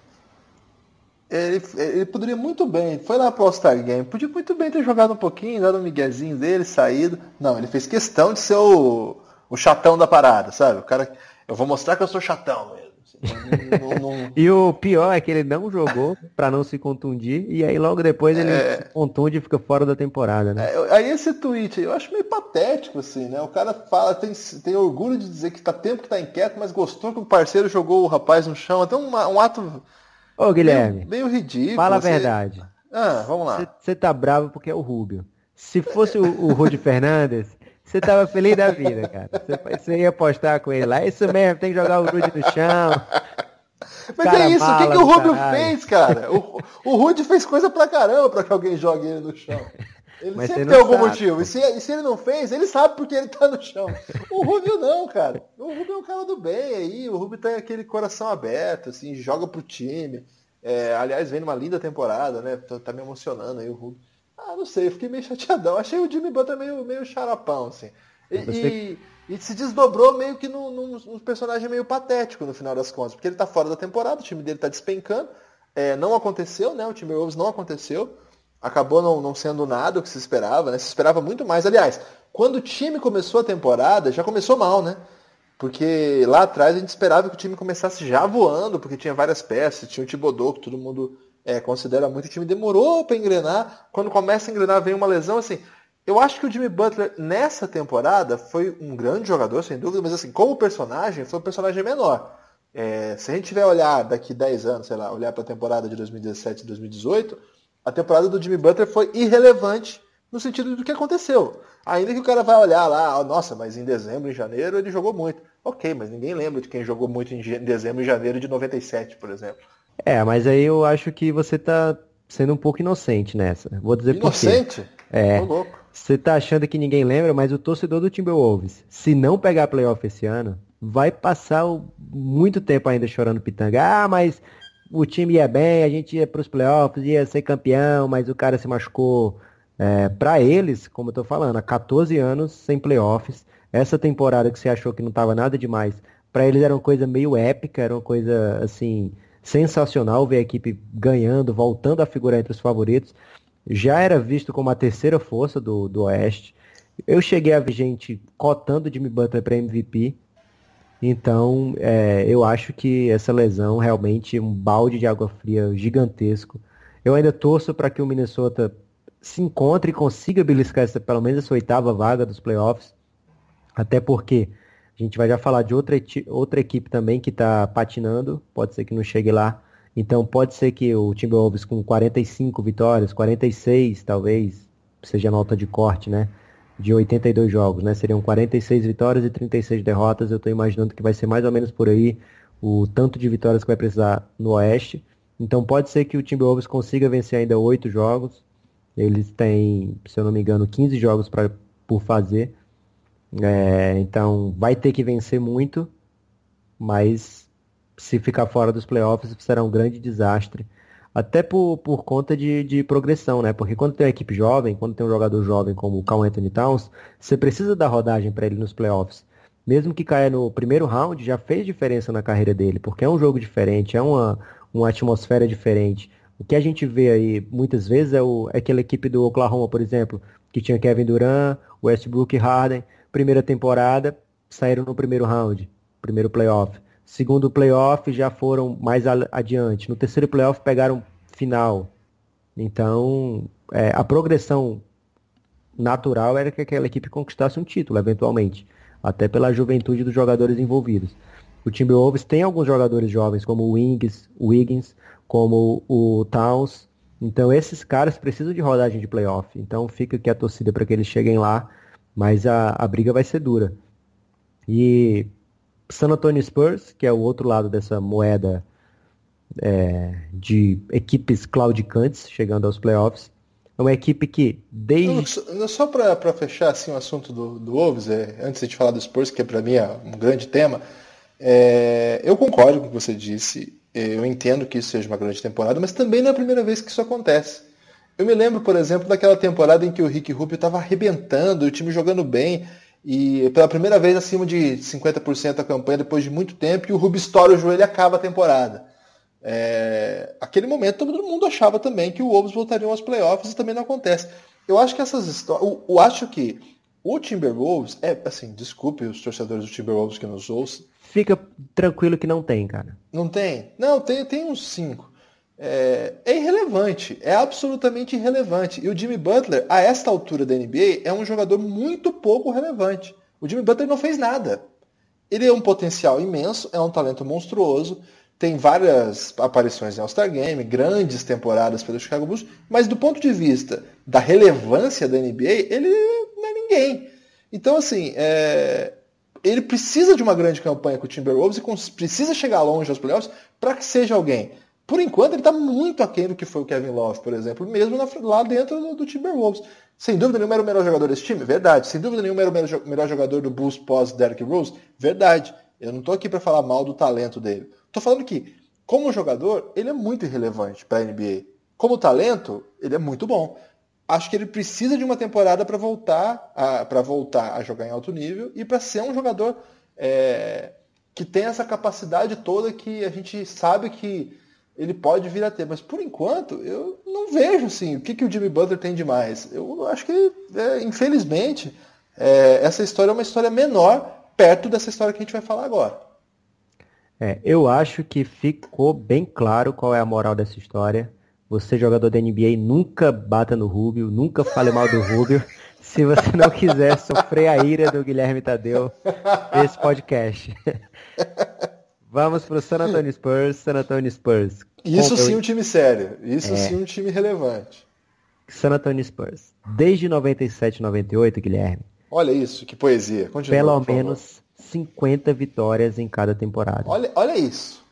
Ele, ele poderia muito bem, foi lá pro All-Star Game, podia muito bem ter jogado um pouquinho, dado um miguezinho dele, saído. Não, ele fez questão de ser o, o chatão da parada, sabe? O cara, eu vou mostrar que eu sou chatão mesmo. Não, não, não... e o pior é que ele não jogou para não se contundir e aí logo depois ele é... se contunde e fica fora da temporada, né? É, aí esse tweet eu acho meio patético assim, né? O cara fala, tem, tem orgulho de dizer que tá tempo que tá inquieto, mas gostou que o parceiro jogou o rapaz no chão, até um, um ato Ô Guilherme, meio, meio ridículo. Fala a verdade. Ah, vamos lá. Você tá bravo porque é o Rubio. Se fosse o, o Rudy Fernandes, você tava feliz da vida, cara. Você ia apostar com ele lá. É isso mesmo, tem que jogar o Rudy no chão. Mas é isso, o que, que o Rubio fez, cara? O, o Rudy fez coisa pra caramba pra que alguém jogue ele no chão. Ele Mas sempre tem algum sabe. motivo. E se, e se, ele não fez, ele sabe porque ele tá no chão. O Rubio não, cara. O Rubio é um cara do bem aí. O Rubio tem aquele coração aberto, assim, joga pro time. É, aliás, vem numa linda temporada, né? Tá, tá me emocionando aí o Rubio. Ah, não sei, eu fiquei meio chateadão. Achei o Jimmy Butler meio, meio charapão, assim. E, e, e, se desdobrou meio que num, num, num, personagem meio patético no final das contas, porque ele tá fora da temporada, o time dele tá despencando. É, não aconteceu, né? O time Wolves não aconteceu. Acabou não, não sendo nada o que se esperava, né? Se esperava muito mais. Aliás, quando o time começou a temporada, já começou mal, né? Porque lá atrás a gente esperava que o time começasse já voando, porque tinha várias peças, tinha o Tibodô, que todo mundo é, considera muito, o time demorou para engrenar. Quando começa a engrenar, vem uma lesão, assim. Eu acho que o Jimmy Butler, nessa temporada, foi um grande jogador, sem dúvida, mas assim, como personagem, foi um personagem menor. É, se a gente tiver olhar daqui 10 anos, sei lá, olhar para a temporada de 2017 e 2018, a temporada do Jimmy Butler foi irrelevante no sentido do que aconteceu. Ainda que o cara vai olhar lá, nossa, mas em dezembro, em janeiro, ele jogou muito. Ok, mas ninguém lembra de quem jogou muito em dezembro e janeiro de 97, por exemplo. É, mas aí eu acho que você tá sendo um pouco inocente nessa. Vou dizer inocente? por quê. É. Você tá achando que ninguém lembra, mas o torcedor do Timberwolves, se não pegar playoff esse ano, vai passar muito tempo ainda chorando pitanga. Ah, mas o time ia bem, a gente ia para os playoffs, ia ser campeão, mas o cara se machucou. É, para eles, como eu tô falando, há 14 anos sem playoffs, essa temporada que você achou que não tava nada demais, para eles era uma coisa meio épica, era uma coisa assim sensacional ver a equipe ganhando, voltando a figurar entre os favoritos. Já era visto como a terceira força do, do Oeste. Eu cheguei a ver gente cotando Jimmy Butler para MVP. Então, é, eu acho que essa lesão realmente é um balde de água fria gigantesco. Eu ainda torço para que o Minnesota se encontre e consiga beliscar essa, pelo menos essa oitava vaga dos playoffs. Até porque a gente vai já falar de outra, outra equipe também que está patinando, pode ser que não chegue lá. Então pode ser que o Timberwolves com 45 vitórias, 46 talvez, seja nota de corte, né? De 82 jogos, né? Seriam 46 vitórias e 36 derrotas. Eu estou imaginando que vai ser mais ou menos por aí o tanto de vitórias que vai precisar no Oeste. Então pode ser que o Timberwolves consiga vencer ainda oito jogos. Eles têm, se eu não me engano, 15 jogos pra, por fazer. É, então vai ter que vencer muito, mas se ficar fora dos playoffs será um grande desastre. Até por, por conta de, de progressão, né? Porque quando tem uma equipe jovem, quando tem um jogador jovem como o Carl Anthony Towns, você precisa dar rodagem para ele nos playoffs. Mesmo que caia no primeiro round, já fez diferença na carreira dele, porque é um jogo diferente, é uma, uma atmosfera diferente. O que a gente vê aí muitas vezes é, o, é aquela equipe do Oklahoma, por exemplo, que tinha Kevin Durant, Westbrook e Harden primeira temporada saíram no primeiro round, primeiro playoff. Segundo playoff já foram mais adiante. No terceiro playoff pegaram final. Então, é, a progressão natural era que aquela equipe conquistasse um título, eventualmente. Até pela juventude dos jogadores envolvidos. O Timberwolves tem alguns jogadores jovens, como o Wings, o Wiggins, como o Towns. Então, esses caras precisam de rodagem de playoff. Então, fica aqui a torcida para que eles cheguem lá mas a, a briga vai ser dura. E San Antonio Spurs, que é o outro lado dessa moeda é, de equipes claudicantes chegando aos playoffs, é uma equipe que desde... Não, só para fechar assim, o assunto do, do Wolves, é, antes de falar do Spurs, que para mim é um grande tema, é, eu concordo com o que você disse, eu entendo que isso seja uma grande temporada, mas também não é a primeira vez que isso acontece. Eu me lembro, por exemplo, daquela temporada em que o Rick Rubio estava arrebentando, o time jogando bem. e pela primeira vez acima de 50% da campanha depois de muito tempo, e o Rubio estoura o joelho e acaba a temporada. É, aquele momento todo mundo achava também que o Wolves voltariam aos playoffs e também não acontece. Eu acho que essas histórias. Eu acho que o Timberwolves é assim, desculpe os torcedores do Timberwolves que nos ouçam. Fica tranquilo que não tem, cara. Não tem? Não, tem, tem uns cinco. É, é, irrelevante, é absolutamente irrelevante. E o Jimmy Butler, a esta altura da NBA, é um jogador muito pouco relevante. O Jimmy Butler não fez nada. Ele é um potencial imenso, é um talento monstruoso, tem várias aparições em All-Star Game, grandes temporadas pelo Chicago Bulls, mas do ponto de vista da relevância da NBA, ele não é ninguém. Então, assim, é... ele precisa de uma grande campanha com o Timberwolves e precisa chegar longe aos playoffs para que seja alguém. Por enquanto, ele está muito aquém do que foi o Kevin Love, por exemplo, mesmo lá dentro do, do Timberwolves. Sem dúvida nenhuma era o melhor jogador desse time? Verdade. Sem dúvida nenhuma era o melhor jogador do Bulls pós Derrick Rose? Verdade. Eu não estou aqui para falar mal do talento dele. Estou falando que, como jogador, ele é muito irrelevante para a NBA. Como talento, ele é muito bom. Acho que ele precisa de uma temporada para voltar para voltar a jogar em alto nível e para ser um jogador é, que tem essa capacidade toda que a gente sabe que ele pode vir a ter. Mas por enquanto, eu não vejo assim, o que, que o Jimmy Butler tem de mais. Eu acho que, é, infelizmente, é, essa história é uma história menor perto dessa história que a gente vai falar agora. É, eu acho que ficou bem claro qual é a moral dessa história. Você, jogador da NBA, nunca bata no Rubio, nunca fale mal do Rubio. Se você não quiser sofrer a ira do Guilherme Tadeu, esse podcast. Vamos para o San Antonio Spurs, San Antonio Spurs. Isso sim um time sério, isso é. sim um time relevante. San Antonio Spurs. Desde 97, 98, Guilherme. Olha isso, que poesia. Continua, Pelo menos 50 vitórias em cada temporada. Olha, olha isso.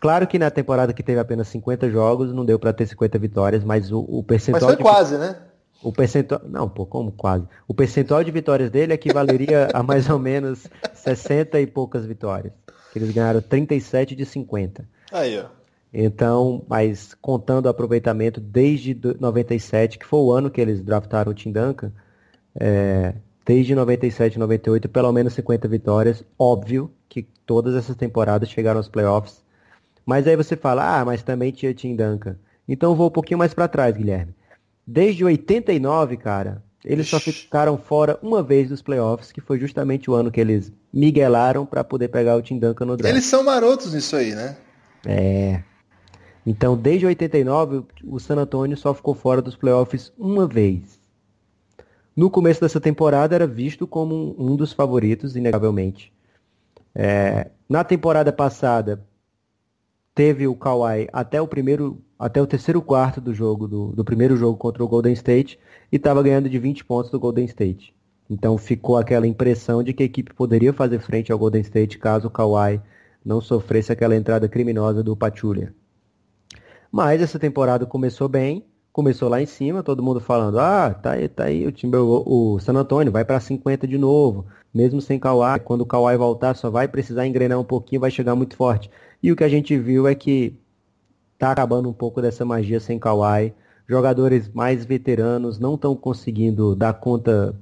Claro que na temporada que teve apenas 50 jogos, não deu para ter 50 vitórias, mas o, o percentual. Mas foi quase, né? O percentual. Não, pô, como quase? O percentual de vitórias dele equivaleria a mais ou menos 60 e poucas vitórias. Eles ganharam 37 de 50. Aí, ó. Então, mas contando o aproveitamento desde 97, que foi o ano que eles draftaram o Tim Duncan, é, desde 97, 98, pelo menos 50 vitórias. Óbvio que todas essas temporadas chegaram aos playoffs. Mas aí você fala, ah, mas também tinha Tim Duncan. Então vou um pouquinho mais para trás, Guilherme. Desde 89, cara, eles só ficaram fora uma vez dos playoffs, que foi justamente o ano que eles miguelaram para poder pegar o Tim Duncan no draft. Eles são marotos nisso aí, né? É. Então, desde 89, o San Antonio só ficou fora dos playoffs uma vez no começo dessa temporada era visto como um dos favoritos, inegavelmente. É, na temporada passada, teve o Kawhi até o primeiro, até o terceiro quarto do jogo, do, do primeiro jogo contra o Golden State, e estava ganhando de 20 pontos do Golden State. Então ficou aquela impressão de que a equipe poderia fazer frente ao Golden State caso o Kawhi não sofresse aquela entrada criminosa do Pachulia. Mas essa temporada começou bem, começou lá em cima, todo mundo falando, ah, tá aí, tá aí o time, o, San Antonio vai para 50 de novo, mesmo sem Kawhi, quando o Kawhi voltar só vai precisar engrenar um pouquinho, vai chegar muito forte. E o que a gente viu é que tá acabando um pouco dessa magia sem Kawhi, jogadores mais veteranos não estão conseguindo dar conta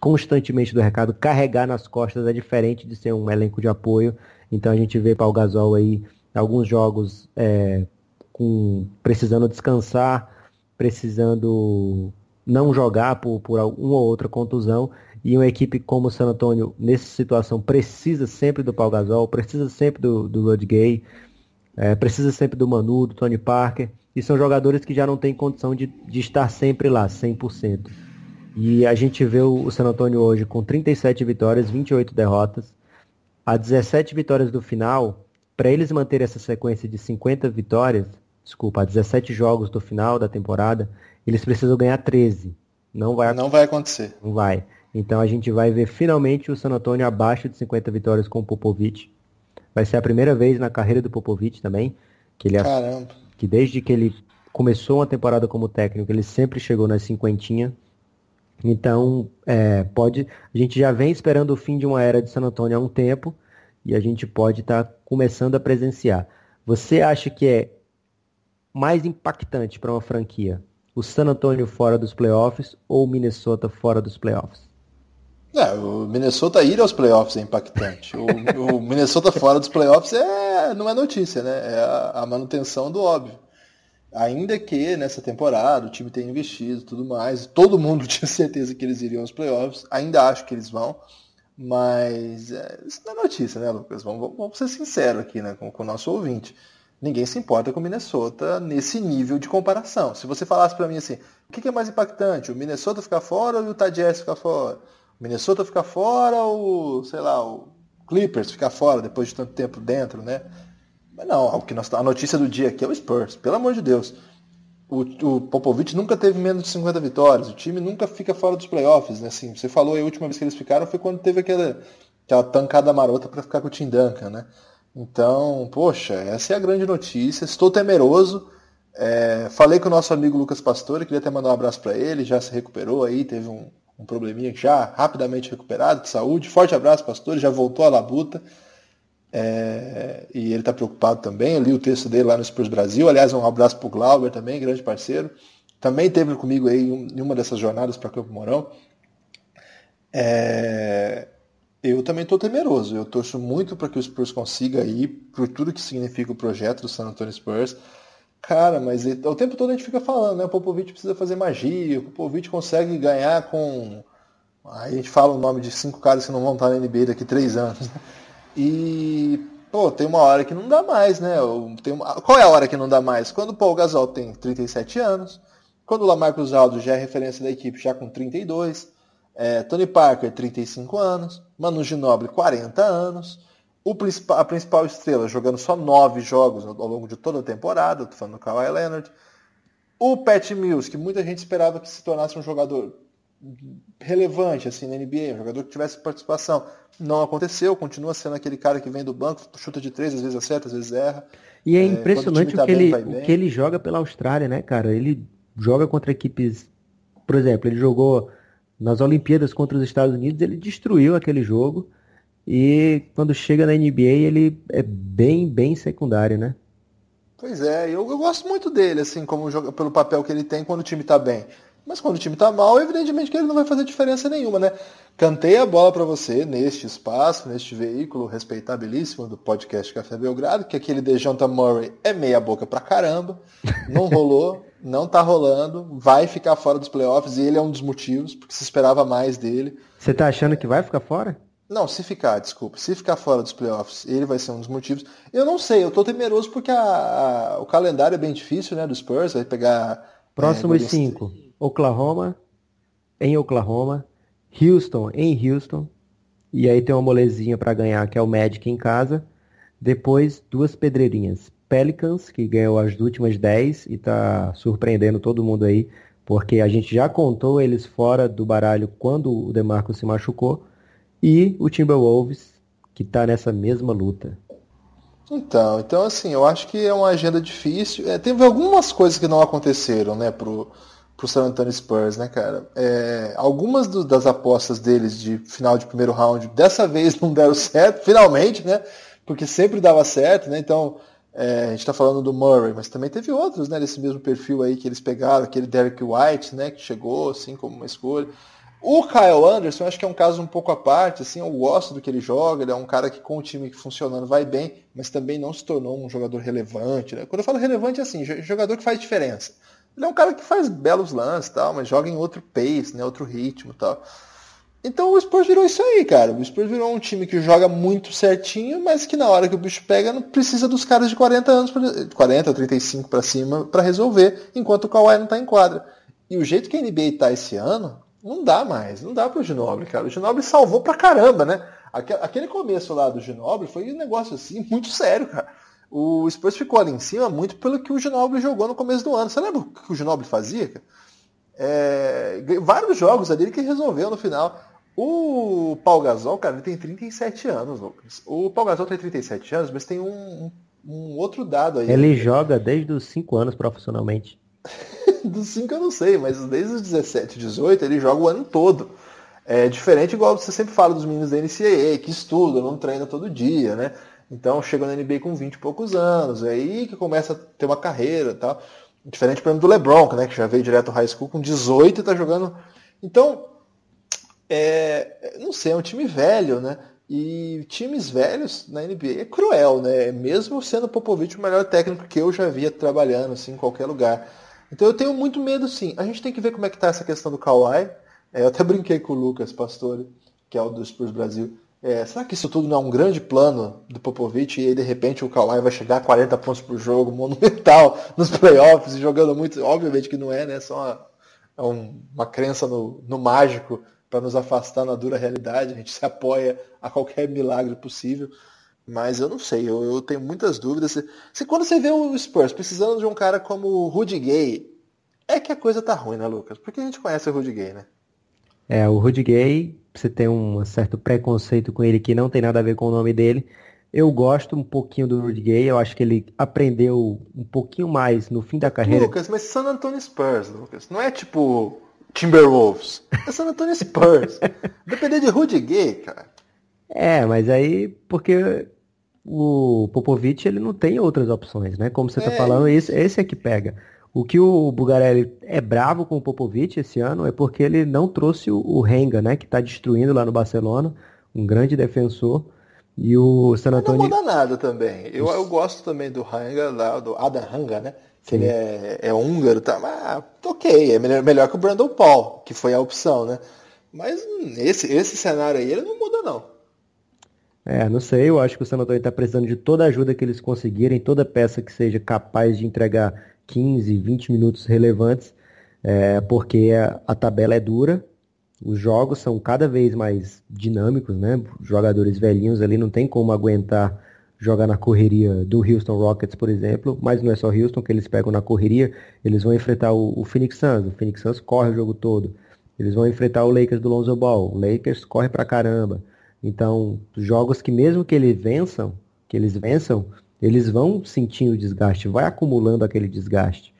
constantemente do recado, carregar nas costas é diferente de ser um elenco de apoio, então a gente vê Paul Gasol aí alguns jogos é, com precisando descansar, precisando não jogar por, por uma ou outra contusão. E uma equipe como o San Antonio, nessa situação, precisa sempre do Paul Gasol, precisa sempre do, do Rod Gay, é, precisa sempre do Manu, do Tony Parker. E são jogadores que já não têm condição de, de estar sempre lá, 100%. E a gente vê o, o San Antonio hoje com 37 vitórias, 28 derrotas. A 17 vitórias do final, para eles manterem essa sequência de 50 vitórias, desculpa, a 17 jogos do final da temporada, eles precisam ganhar 13. Não vai, não vai acontecer. Não vai. Então a gente vai ver finalmente o San Antonio abaixo de 50 vitórias com o Popovich. Vai ser a primeira vez na carreira do Popovich também, que ele Caramba. Que desde que ele começou uma temporada como técnico, ele sempre chegou nas cinquentinha. Então, é, pode, a gente já vem esperando o fim de uma era de San Antonio há um tempo e a gente pode estar tá começando a presenciar. Você acha que é mais impactante para uma franquia? O San Antonio fora dos playoffs ou o Minnesota fora dos playoffs? É, o Minnesota ir aos playoffs é impactante. O, o Minnesota fora dos playoffs é, não é notícia, né? É a, a, manutenção do óbvio. Ainda que nessa temporada o time tenha investido tudo mais, todo mundo tinha certeza que eles iriam aos playoffs, ainda acho que eles vão, mas é, isso não é notícia, né, Lucas? Vamos, vamos ser sinceros aqui né, com, com o nosso ouvinte ninguém se importa com o Minnesota nesse nível de comparação. Se você falasse para mim assim, o que é mais impactante, o Minnesota ficar fora ou o Utah ficar fora? O Minnesota ficar fora ou, sei lá, o Clippers ficar fora depois de tanto tempo dentro, né? Mas não, o que nós, a notícia do dia aqui é o Spurs, pelo amor de Deus. O, o Popovich nunca teve menos de 50 vitórias, o time nunca fica fora dos playoffs, né? Assim, você falou a última vez que eles ficaram foi quando teve aquela, aquela tancada marota para ficar com o Tim Duncan, né? Então, poxa, essa é a grande notícia. Estou temeroso. É, falei com o nosso amigo Lucas Pastore, queria até mandar um abraço para ele, já se recuperou aí, teve um, um probleminha já rapidamente recuperado de saúde. Forte abraço, Pastore, já voltou à labuta. É, e ele está preocupado também. Eu li o texto dele lá no Spurs Brasil. Aliás, um abraço para o Glauber também, grande parceiro. Também teve comigo aí em uma dessas jornadas para Campo Mourão. É, eu também estou temeroso. Eu torço muito para que o Spurs consiga ir, por tudo que significa o projeto do San Antonio Spurs. Cara, mas o tempo todo a gente fica falando, né? O Popovich precisa fazer magia, o Popovich consegue ganhar com. Aí a gente fala o nome de cinco caras que não vão estar na NBA daqui três anos. Né? E, pô, tem uma hora que não dá mais, né? Tem uma... Qual é a hora que não dá mais? Quando o Paul Gasol tem 37 anos, quando o Lamarcus Aldo já é referência da equipe já com 32, é, Tony Parker, 35 anos. Manu Ginobili, 40 anos. Principal, a principal estrela jogando só 9 jogos ao longo de toda a temporada. Estou falando do Kawhi Leonard. O Pat Mills, que muita gente esperava que se tornasse um jogador relevante assim na NBA, um jogador que tivesse participação. Não aconteceu, continua sendo aquele cara que vem do banco, chuta de três, às vezes acerta, às vezes erra. E é, é impressionante o, tá o, que ele, o que ele joga pela Austrália, né, cara? Ele joga contra equipes, por exemplo, ele jogou nas Olimpíadas contra os Estados Unidos, ele destruiu aquele jogo. E quando chega na NBA, ele é bem, bem secundário, né? Pois é, eu, eu gosto muito dele, assim, como joga, pelo papel que ele tem quando o time tá bem. Mas quando o time tá mal, evidentemente que ele não vai fazer diferença nenhuma, né? Cantei a bola para você neste espaço, neste veículo respeitabilíssimo do podcast Café Belgrado, que aquele de Jonathan Murray é meia boca pra caramba, não rolou não tá rolando, vai ficar fora dos playoffs e ele é um dos motivos, porque se esperava mais dele. Você tá achando que vai ficar fora? Não, se ficar, desculpa, se ficar fora dos playoffs, ele vai ser um dos motivos. Eu não sei, eu tô temeroso porque a, a, o calendário é bem difícil, né, do Spurs, vai pegar... Próximos é, cinco, Oklahoma, em Oklahoma, Houston, em Houston, e aí tem uma molezinha para ganhar, que é o Magic em casa, depois duas pedreirinhas, Pelicans, que ganhou as últimas 10 e está surpreendendo todo mundo aí, porque a gente já contou eles fora do baralho quando o DeMarco se machucou, e o Timberwolves, que está nessa mesma luta. Então, então assim, eu acho que é uma agenda difícil. É, teve algumas coisas que não aconteceram, né, pro, pro San Antonio Spurs, né, cara? É, algumas do, das apostas deles de final de primeiro round, dessa vez não deram certo, finalmente, né? Porque sempre dava certo, né? Então, é, a gente está falando do Murray, mas também teve outros, né, desse mesmo perfil aí que eles pegaram, aquele Derek White, né, que chegou assim como uma escolha. O Kyle Anderson, acho que é um caso um pouco à parte, assim, eu gosto do que ele joga, ele é um cara que com o time funcionando vai bem, mas também não se tornou um jogador relevante, né? Quando eu falo relevante, é assim, jogador que faz diferença. Ele é um cara que faz belos lances, tal, mas joga em outro pace, né, outro ritmo, tal. Então o Spurs virou isso aí, cara. O Spurs virou um time que joga muito certinho, mas que na hora que o bicho pega não precisa dos caras de 40 anos, pra, 40 ou 35 para cima para resolver, enquanto o Kawhi não tá em quadra. E o jeito que a NBA tá esse ano, não dá mais, não dá pro Ginobili, cara. O Ginobili salvou pra caramba, né? Aquele começo lá do Ginobili foi um negócio assim muito sério, cara. O Spurs ficou ali em cima muito pelo que o Ginobili jogou no começo do ano. Você lembra o que o Ginobili fazia, cara? É, vários jogos ali que resolveu no final. O Paul Gasol, cara, ele tem 37 anos, Lucas. O Paul Gasol tem 37 anos, mas tem um, um outro dado aí. Ele joga desde os 5 anos profissionalmente. Dos 5 eu não sei, mas desde os 17, 18 ele joga o ano todo. É diferente igual você sempre fala dos meninos da NCAA, que estudam, não treinam todo dia, né? Então chega na NBA com 20 e poucos anos, é aí que começa a ter uma carreira e tal. Diferente, por exemplo, do LeBron, né, que já veio direto ao high school com 18 e tá jogando. Então, É, não sei, é um time velho, né? E times velhos na NBA é cruel, né? Mesmo sendo Popovich o melhor técnico que eu já via trabalhando assim, em qualquer lugar. Então eu tenho muito medo sim. A gente tem que ver como é que tá essa questão do Kawhi. É, eu até brinquei com o Lucas Pastore, que é o do Spurs Brasil. É, será que isso tudo não é um grande plano do Popovich e aí de repente o Kawhi vai chegar a 40 pontos por jogo, monumental nos playoffs jogando muito? Obviamente que não é, né? Só uma, é um, uma crença no, no mágico para nos afastar na dura realidade. A gente se apoia a qualquer milagre possível. Mas eu não sei, eu, eu tenho muitas dúvidas. Se, se, quando você vê o Spurs precisando de um cara como o Rudy Gay, é que a coisa tá ruim, né, Lucas? Porque a gente conhece o Rudy Gay, né? É, o Rudy Gay, você tem um certo preconceito com ele que não tem nada a ver com o nome dele. Eu gosto um pouquinho do Rudy Gay, eu acho que ele aprendeu um pouquinho mais no fim da carreira. Lucas, mas San Antonio Spurs, Lucas, não é tipo Timberwolves, é San Antonio Spurs. Depender de Rudy Gay, cara. É, mas aí, porque o Popovich ele não tem outras opções, né? Como você está é falando, esse, esse é que pega. O que o Bugarelli é bravo com o Popovich esse ano é porque ele não trouxe o, o Renga, né? Que está destruindo lá no Barcelona, um grande defensor. E o San Antonio... Não muda nada também. Eu, eu gosto também do Renga, lá, do Adam Ranga, né? Que ele é, é húngaro, tá? Mas ok, é melhor, melhor que o Brandon Paul, que foi a opção, né? Mas esse, esse cenário aí, ele não muda não. É, não sei, eu acho que o San Antonio está precisando de toda a ajuda que eles conseguirem, toda peça que seja capaz de entregar 15, 20 minutos relevantes, é, porque a, a, tabela é dura, os jogos são cada vez mais dinâmicos, né? Jogadores velhinhos ali não tem como aguentar jogar na correria do Houston Rockets, por exemplo, mas não é só Houston que eles pegam na correria, eles vão enfrentar o, o Phoenix Suns, o Phoenix Suns corre o jogo todo, eles vão enfrentar o Lakers do Lonzo Ball, o Lakers corre pra caramba. Então, jogos que mesmo que eles vençam, que eles vençam, eles vão sentindo o desgaste, vai acumulando aquele desgaste.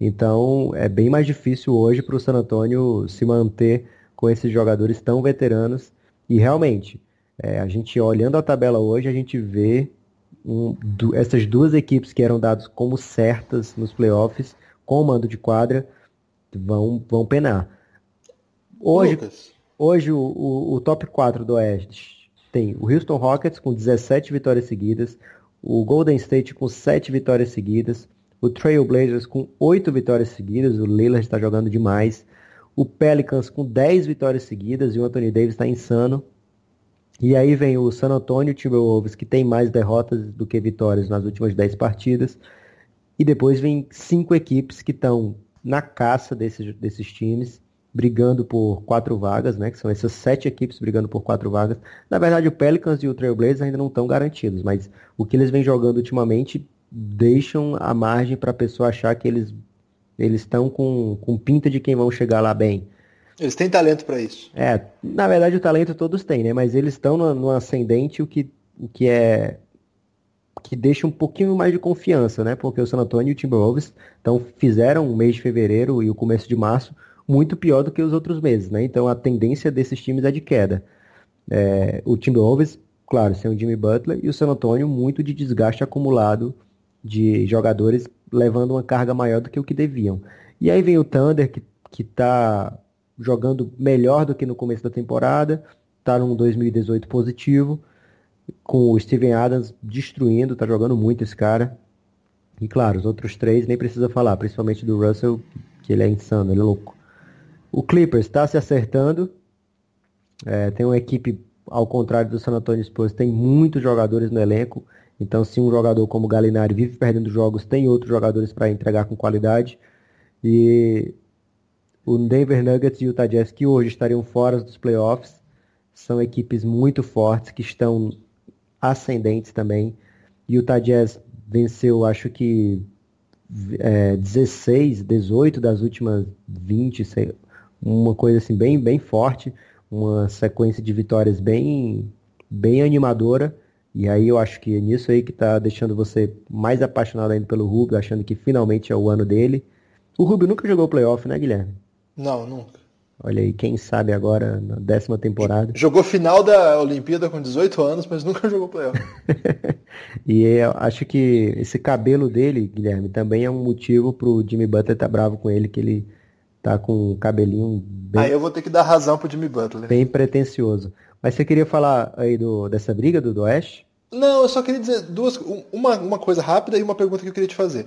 Então, é bem mais difícil hoje para o San Antonio se manter com esses jogadores tão veteranos. E realmente, é, a gente olhando a tabela hoje, a gente vê um, do, essas duas equipes que eram dadas como certas nos playoffs, com o mando de quadra, vão, vão penar. Hoje, Lucas. Hoje o, o, o, top 4 do Oeste tem o Houston Rockets com 17 vitórias seguidas, o Golden State com 7 vitórias seguidas, o Trail Blazers com 8 vitórias seguidas, o Lillard está jogando demais, o Pelicans com 10 vitórias seguidas e o Anthony Davis está insano. E aí vem o San Antonio Timberwolves, que tem mais derrotas do que vitórias nas últimas 10 partidas. E depois vem cinco equipes que estão na caça desses, desses times brigando por quatro vagas, né? Que são essas sete equipes brigando por quatro vagas. Na verdade, o Pelicans e o Trailblazers ainda não estão garantidos, mas o que eles vêm jogando ultimamente deixam a margem para a pessoa achar que eles eles estão com, com pinta de quem vão chegar lá bem. Eles têm talento para isso. É, na verdade o talento todos têm, né? Mas eles estão no, no ascendente, o que, o que é que deixa um pouquinho mais de confiança, né? Porque o San Antonio e o Timberwolves então, fizeram o mês de fevereiro e o começo de março muito pior do que os outros meses, né? Então a tendência desses times é de queda. É, o Timberwolves, claro, sem o Jimmy Butler, e o San Antonio muito de desgaste acumulado de jogadores levando uma carga maior do que o que deviam. E aí vem o Thunder, que, que tá jogando melhor do que no começo da temporada, tá num 2018 positivo, com o Steven Adams destruindo, tá jogando muito esse cara. E claro, os outros três nem precisa falar, principalmente do Russell, que ele é insano, ele é louco. O Clippers está se acertando. É, tem uma equipe, ao contrário do San Antonio Spurs, tem muitos jogadores no elenco. Então, se um jogador como o Galinari vive perdendo jogos, tem outros jogadores para entregar com qualidade. E o Denver Nuggets e o Utah Jazz, que hoje estariam fora dos playoffs, são equipes muito fortes, que estão ascendentes também. E o Utah Jazz venceu, acho que é, 16, 18 das últimas 20, sei, uma coisa assim bem, bem forte, uma sequência de vitórias bem, bem animadora. E aí eu acho que é nisso aí que está deixando você mais apaixonado ainda pelo Rubio, achando que finalmente é o ano dele. O Rubio nunca jogou playoff, né, Guilherme? Não, nunca. Olha aí, quem sabe agora na décima temporada. Jogou final da Olimpíada com 18 anos, mas nunca jogou playoff. e eu acho que esse cabelo dele, Guilherme, também é um motivo pro Jimmy Butler estar tá bravo com ele, que ele Tá com um cabelinho bem... Aí eu vou ter que dar razão pro Jimmy Butler. Bem pretencioso. Mas você queria falar aí do, dessa briga do, do Oeste? Não, eu só queria dizer duas, uma, uma coisa rápida e uma pergunta que eu queria te fazer.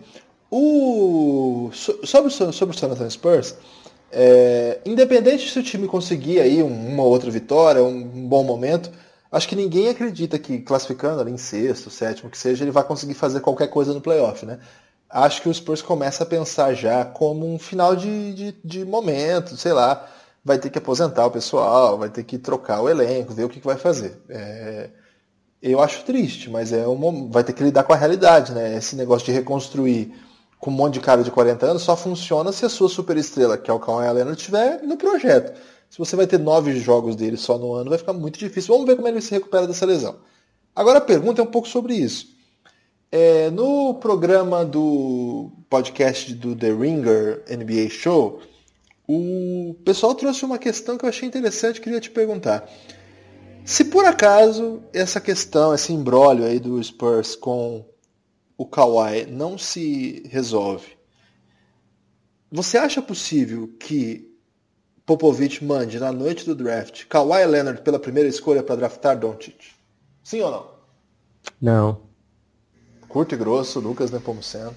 O, sobre, sobre o San Antonio Spurs, é, independente se o time conseguir aí uma outra vitória, um, um, bom momento, acho que ninguém acredita que classificando ali em sexto, sétimo, que seja, ele vai conseguir fazer qualquer coisa no playoff, né? Acho que o Spurs começa a pensar já como um final de, de, de momento, sei lá, vai ter que aposentar o pessoal, vai ter que trocar o elenco, ver o que, que vai fazer. É, eu acho triste, mas é uma, vai ter que lidar com a realidade, né? Esse negócio de reconstruir com um monte de cara de 40 anos só funciona se a sua superestrela, que é o Kawhi Leonard, estiver no projeto. Se você vai ter nove jogos dele só no ano, vai ficar muito difícil. Vamos ver como ele se recupera dessa lesão. Agora a pergunta é um pouco sobre isso. É, no programa do podcast do The Ringer NBA Show, o pessoal trouxe uma questão que eu achei interessante, queria te perguntar. Se por acaso essa questão, esse embrólio aí do Spurs com o Kawhi não se resolve, você acha possível que Popovich mande na noite do draft Kawhi Leonard pela primeira escolha para draftar Doncic? Sim ou não? Não. Curto e grosso, Lucas Nepomuceno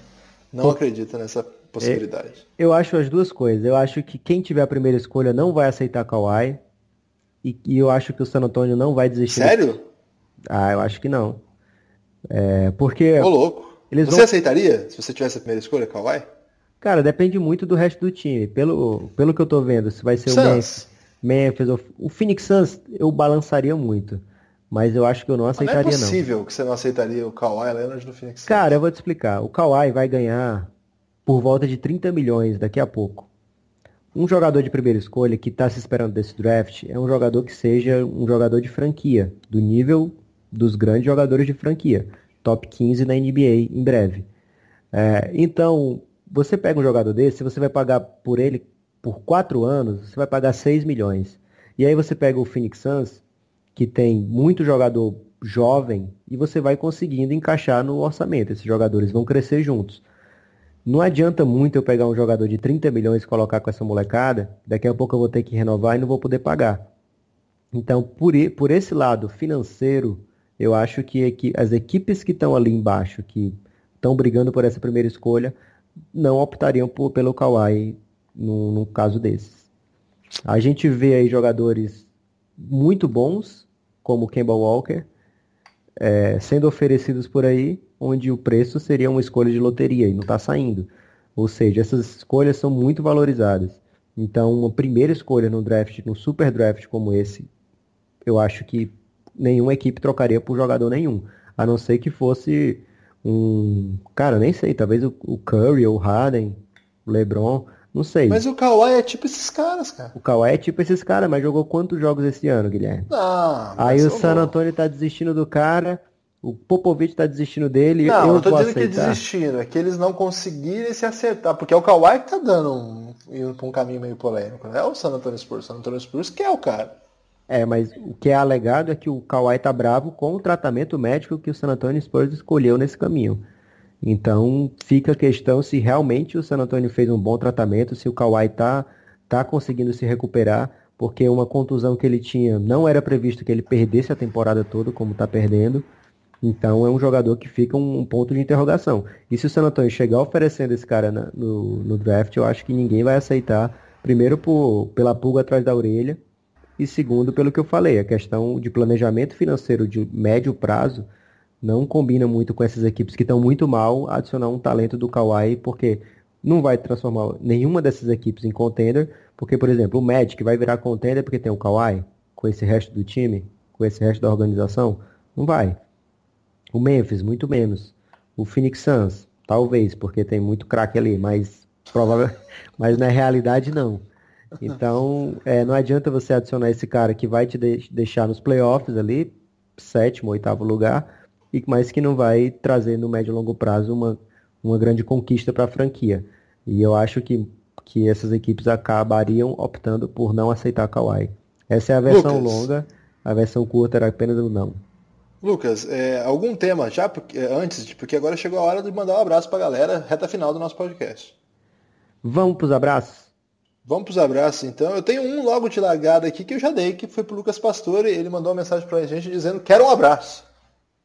não Pô, acredita nessa possibilidade. Eu, eu acho as duas coisas. Eu acho que quem tiver a primeira escolha não vai aceitar Kawhi. E, e, eu acho que o San Antonio não vai desistir. Sério? Ah, eu acho que não. É, porque. Ô, louco. Eles você vão... aceitaria se você tivesse a primeira escolha, Kawhi? Cara, depende muito do resto do time. Pelo, pelo que eu tô vendo, se vai ser Suns. o Memphis, Memphis ou... o Phoenix Suns, eu balançaria muito. Mas eu acho que eu não aceitaria, não. é possível não. que você não aceitaria o Kawhi Leonard no Phoenix Suns. Cara, eu vou te explicar. O Kawhi vai ganhar por volta de 30 milhões daqui a pouco um jogador de primeira escolha que está se esperando desse draft é um jogador que seja um jogador de franquia, do nível dos grandes jogadores de franquia, top 15 na NBA em breve. É, então, você pega um jogador desse, você vai pagar por ele por 4 anos, você vai pagar 6 milhões. E aí você pega o Phoenix Suns, que tem muito jogador jovem, e você vai conseguindo encaixar no orçamento. Esses jogadores vão crescer juntos. Não adianta muito eu pegar um jogador de 30 milhões e colocar com essa molecada, daqui a pouco eu vou ter que renovar e não vou poder pagar. Então, por, por esse lado financeiro, eu acho que, as equipes que estão ali embaixo, que estão brigando por essa primeira escolha, não optariam por, pelo Kawhi num, num caso desses. A gente vê aí jogadores muito bons, como Kemba Walker, é, sendo oferecidos por aí, onde o preço seria uma escolha de loteria e não está saindo. Ou seja, essas escolhas são muito valorizadas. Então, uma primeira escolha no draft, no super draft como esse, eu acho que nenhuma equipe trocaria por jogador nenhum. A não ser que fosse um. Cara, nem sei, talvez o Curry ou o Harden, o LeBron, não sei. Mas o Kawhi é tipo esses caras, cara. O Kawhi é tipo esses caras, mas jogou quantos jogos esse ano, Guilherme? Não, Aí o San Antonio tá desistindo do cara, o Popovich tá desistindo dele. Não, eu não tô dizendo aceitar. que desistindo, é que eles não conseguirem se acertar, porque é o Kawhi que tá dando um, indo pra um caminho meio polêmico, né? É o San Antonio Spurs, o San Antonio Spurs que é o cara. É, mas o que é alegado é que o Kawhi tá bravo com o tratamento médico que o San Antonio Spurs escolheu nesse caminho. Então fica a questão se realmente o San Antonio fez um bom tratamento, se o Kawhi está tá conseguindo se recuperar, porque uma contusão que ele tinha não era previsto que ele perdesse a temporada toda, como está perdendo. Então é um jogador que fica um, ponto de interrogação. E se o San Antonio chegar oferecendo esse cara na, no, no, draft, eu acho que ninguém vai aceitar. Primeiro por, pela pulga atrás da orelha e segundo pelo que eu falei, a questão de planejamento financeiro de médio prazo não combina muito com essas equipes que estão muito mal adicionar um talento do Kawhi, porque não vai transformar nenhuma dessas equipes em contender, porque, por exemplo, o Magic vai virar contender porque tem o Kawhi, com esse resto do time, com esse resto da organização? Não vai. O Memphis, muito menos. O Phoenix Suns, talvez, porque tem muito craque ali, mas provável, mas na realidade não. Então, é, não adianta você adicionar esse cara que vai te de deixar nos playoffs ali, sétimo, oitavo lugar, e mas que não vai trazer no médio e longo prazo uma, uma grande conquista para a franquia. E eu acho que, que essas equipes acabariam optando por não aceitar Kawhi. Essa é a versão Lucas. longa, a versão curta era apenas o não. Lucas, é, algum tema já porque, é, antes, porque agora chegou a hora de mandar um abraço para a galera, reta final do nosso podcast. Vamos para os abraços? Vamos para os abraços então. Eu tenho um logo de largada aqui que eu já dei, que foi para o Lucas Pastore. Ele mandou uma mensagem para a gente dizendo: Quero um abraço.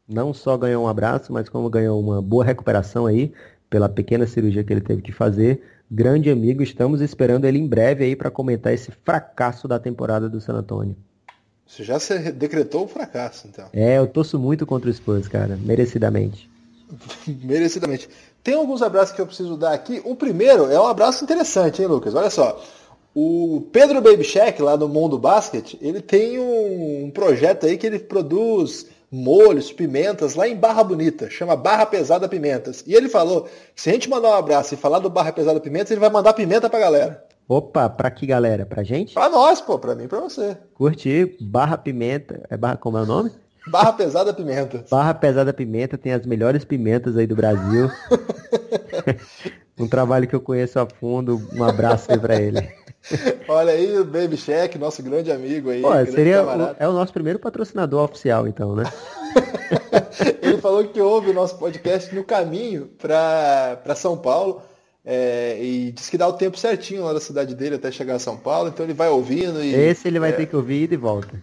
Não só ganhou um abraço, mas como ganhou uma boa recuperação aí pela pequena cirurgia que ele teve que fazer. Grande amigo, estamos esperando ele em breve aí para comentar esse fracasso da temporada do San Antonio. Você já se decretou o fracasso, então. É, eu torço muito contra o Spurs, cara, merecidamente. merecidamente. Tem alguns abraços que eu preciso dar aqui. O primeiro é um abraço interessante, hein, Lucas? Olha só. O Pedro Baby Shack, lá do Mundo Basket, ele tem um projeto aí que ele produz molhos, pimentas, lá em Barra Bonita, chama Barra Pesada Pimentas. E ele falou se a gente mandar um abraço e falar do Barra Pesada Pimentas, ele vai mandar pimenta pra galera. Opa, pra que galera? Pra gente? Pra nós, pô, pra mim e pra você. Curti, Barra Pimenta, é barra, como é o nome? Barra Pesada Pimenta. Barra Pesada Pimenta tem as melhores pimentas aí do Brasil. um trabalho que eu conheço a fundo, um abraço aí pra ele. Olha aí o Baby Check, nosso grande amigo aí. Pô, seria o, é o nosso primeiro patrocinador oficial, então, né? Ele falou que ouve o nosso podcast no caminho para São Paulo. É, e diz que dá o tempo certinho lá da cidade dele até chegar a São Paulo, então ele vai ouvindo e. Esse ele vai é, ter que ouvir e volta.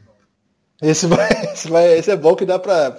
Esse, vai, esse, vai, esse é bom que dá para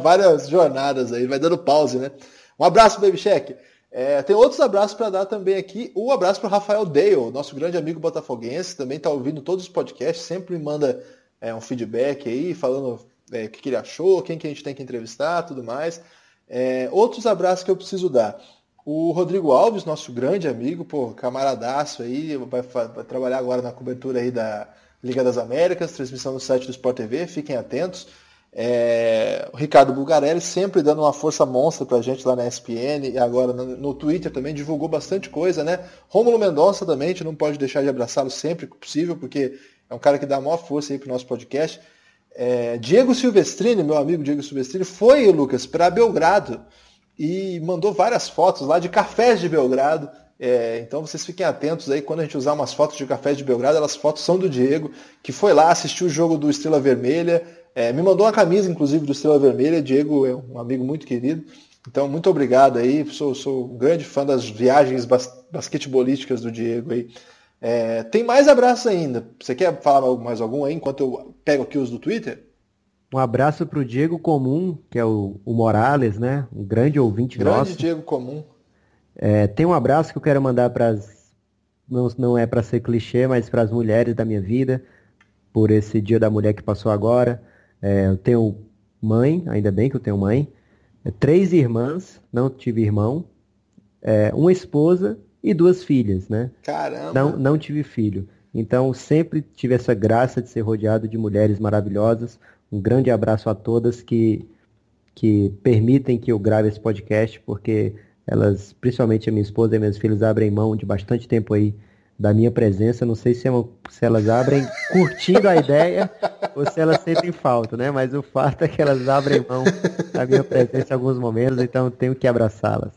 várias jornadas aí, vai dando pause, né? Um abraço, Baby Check. É, tem outros abraços para dar também aqui. Um abraço para o Rafael Dale, nosso grande amigo botafoguense, também está ouvindo todos os podcasts, sempre me manda é, um feedback aí, falando é, o que, que, ele achou, quem que a gente tem que entrevistar, tudo mais. É, outros abraços que eu preciso dar. O Rodrigo Alves, nosso grande amigo, pô, camaradaço aí, vai, vai trabalhar agora na cobertura aí da Liga das Américas, transmissão no site do Sport TV, fiquem atentos. É, o Ricardo Bulgarelli sempre dando uma força monstra pra gente lá na ESPN e agora no, no Twitter também divulgou bastante coisa, né? Rômulo Mendonça também, a gente não pode deixar de abraçá-lo sempre que possível, porque é um cara que dá a maior força aí pro nosso podcast. É, Diego Silvestrini, meu amigo Diego Silvestrini, foi, Lucas, para Belgrado e mandou várias fotos lá de cafés de Belgrado. É, então vocês fiquem atentos aí quando a gente usar umas fotos de cafés de Belgrado, elas fotos são do Diego, que foi lá, assistiu o jogo do Estrela Vermelha, é, me mandou uma camisa, inclusive, do Estrela Vermelha. Diego é um amigo muito querido. Então, muito obrigado aí. Sou, sou um grande fã das viagens bas basquetebolísticas do Diego aí. É, tem mais abraços ainda. Você quer falar mais algum aí enquanto eu pego aqui os do Twitter? Um abraço para o Diego Comum, que é o, o, Morales, né? Um grande ouvinte grande nosso. Grande Diego Comum. É, tem um abraço que eu quero mandar para as. Não, não é para ser clichê, mas para as mulheres da minha vida, por esse Dia da Mulher que passou agora. É, eu tenho mãe, ainda bem que eu tenho mãe, é, três irmãs, não tive irmão, é, uma esposa e duas filhas, né? Caramba! Não, não tive filho. Então sempre tive essa graça de ser rodeado de mulheres maravilhosas. Um grande abraço a todas que, que permitem que eu grave esse podcast, porque elas, principalmente a minha esposa e minhas filhas, abrem mão de bastante tempo aí da minha presença. Não sei se, é uma, se elas abrem curtindo a ideia ou se elas sentem falta, né? Mas o fato é que elas abrem mão da minha presença em alguns momentos, então eu tenho que abraçá-las.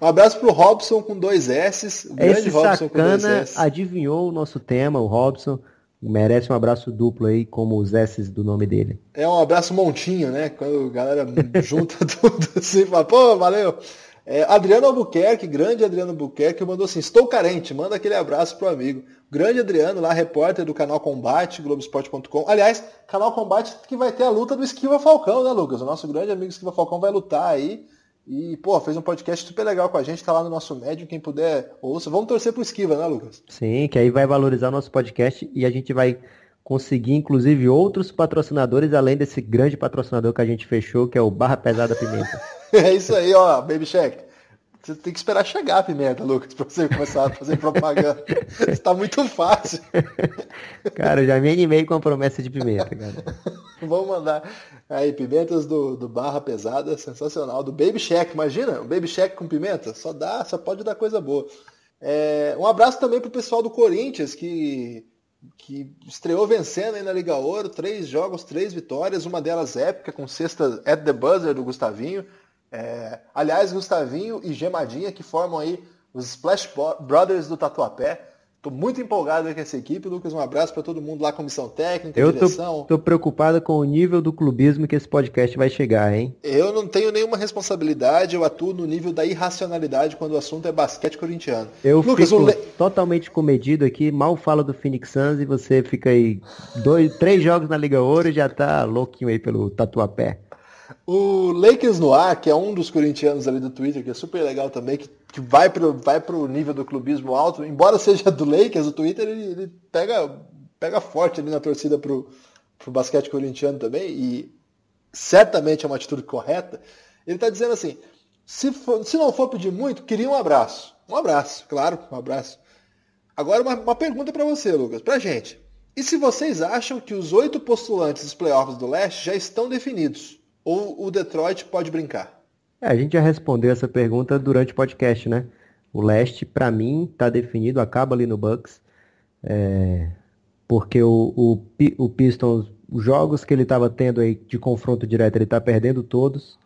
Um abraço pro Robson com dois S. O grande Esse Robson sacana adivinhou o nosso tema, o Robson. Merece um abraço duplo aí, como os S do nome dele. É um abraço montinho, né? Quando a galera junta tudo assim, fala, pô, valeu. É, Adriano Albuquerque, grande Adriano Albuquerque, mandou assim: Estou carente, manda aquele abraço pro amigo. Grande Adriano, lá, repórter do canal Combate, Globoesporte.com. Aliás, canal Combate que vai ter a luta do Esquiva Falcão, né, Lucas? O nosso grande amigo Esquiva Falcão vai lutar aí. E, pô, fez um podcast super legal com a gente, tá lá no nosso médio, quem puder, ouça. Vamos torcer pro Esquiva, né, Lucas? Sim, que aí vai valorizar o nosso podcast e a gente vai conseguir, inclusive, outros patrocinadores, além desse grande patrocinador que a gente fechou, que é o Barra Pesada Pimenta. é isso aí, ó, Baby Check. Você tem que esperar chegar a pimenta, Lucas, pra você começar a fazer propaganda. Está muito fácil. Cara, eu já me animei com a promessa de pimenta, cara. Vamos mandar aí, pimentas do, do Barra Pesada, sensacional. Do Baby Check, imagina, um Baby Check com pimenta, só dá, só pode dar coisa boa. É, um abraço também pro pessoal do Corinthians, que, que estreou vencendo aí na Liga Ouro, três jogos, três vitórias, uma delas épica, com sexta at the buzzer do Gustavinho. É, aliás, Gustavinho e Gemadinha, que formam aí os Splash Brothers do Tatuapé. Tô muito empolgado com essa equipe. Lucas, um abraço para todo mundo lá, comissão técnica, eu direção. Eu tô, tô preocupado com o nível do clubismo que esse podcast vai chegar, hein? Eu não tenho nenhuma responsabilidade, eu atuo no nível da irracionalidade quando o assunto é basquete corintiano. Eu Lucas, fico totalmente comedido aqui, mal fala do Phoenix Suns e você fica aí dois, três jogos na Liga Ouro e já tá louquinho aí pelo tatuapé. O Lakers no ar, que é um dos corintianos ali do Twitter, que é super legal também, que, que vai pro, vai pro nível do clubismo alto, embora seja do Lakers, o Twitter ele, ele pega, pega forte ali na torcida pro, pro basquete corintiano também, e certamente é uma atitude correta. Ele está dizendo assim: se, for, se não for pedir muito, queria um abraço. Um abraço, claro, um abraço. Agora uma, uma pergunta para você, Lucas, pra gente. E se vocês acham que os oito postulantes dos playoffs do leste já estão definidos? Ou o Detroit pode brincar? É, a gente já respondeu essa pergunta durante o podcast, né? O leste, para mim, está definido, acaba ali no Bucks. É, porque o, o, o Pistons, os jogos que ele estava tendo aí de confronto direto, ele está perdendo todos.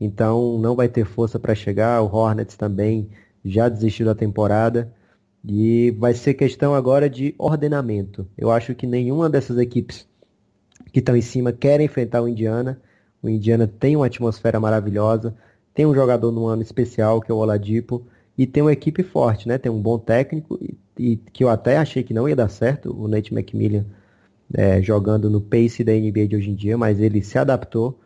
Então não vai ter força para chegar. O Hornets também já desistiu da temporada. E vai ser questão agora de ordenamento. Eu acho que nenhuma dessas equipes que estão em cima quer enfrentar o Indiana. O Indiana tem uma atmosfera maravilhosa, tem um jogador no ano especial, que é o Oladipo, e tem uma equipe forte, né? Tem um bom técnico, e, e que eu até achei que não ia dar certo, o Nate McMillan é, jogando no pace da NBA de hoje em dia, mas ele se adaptou,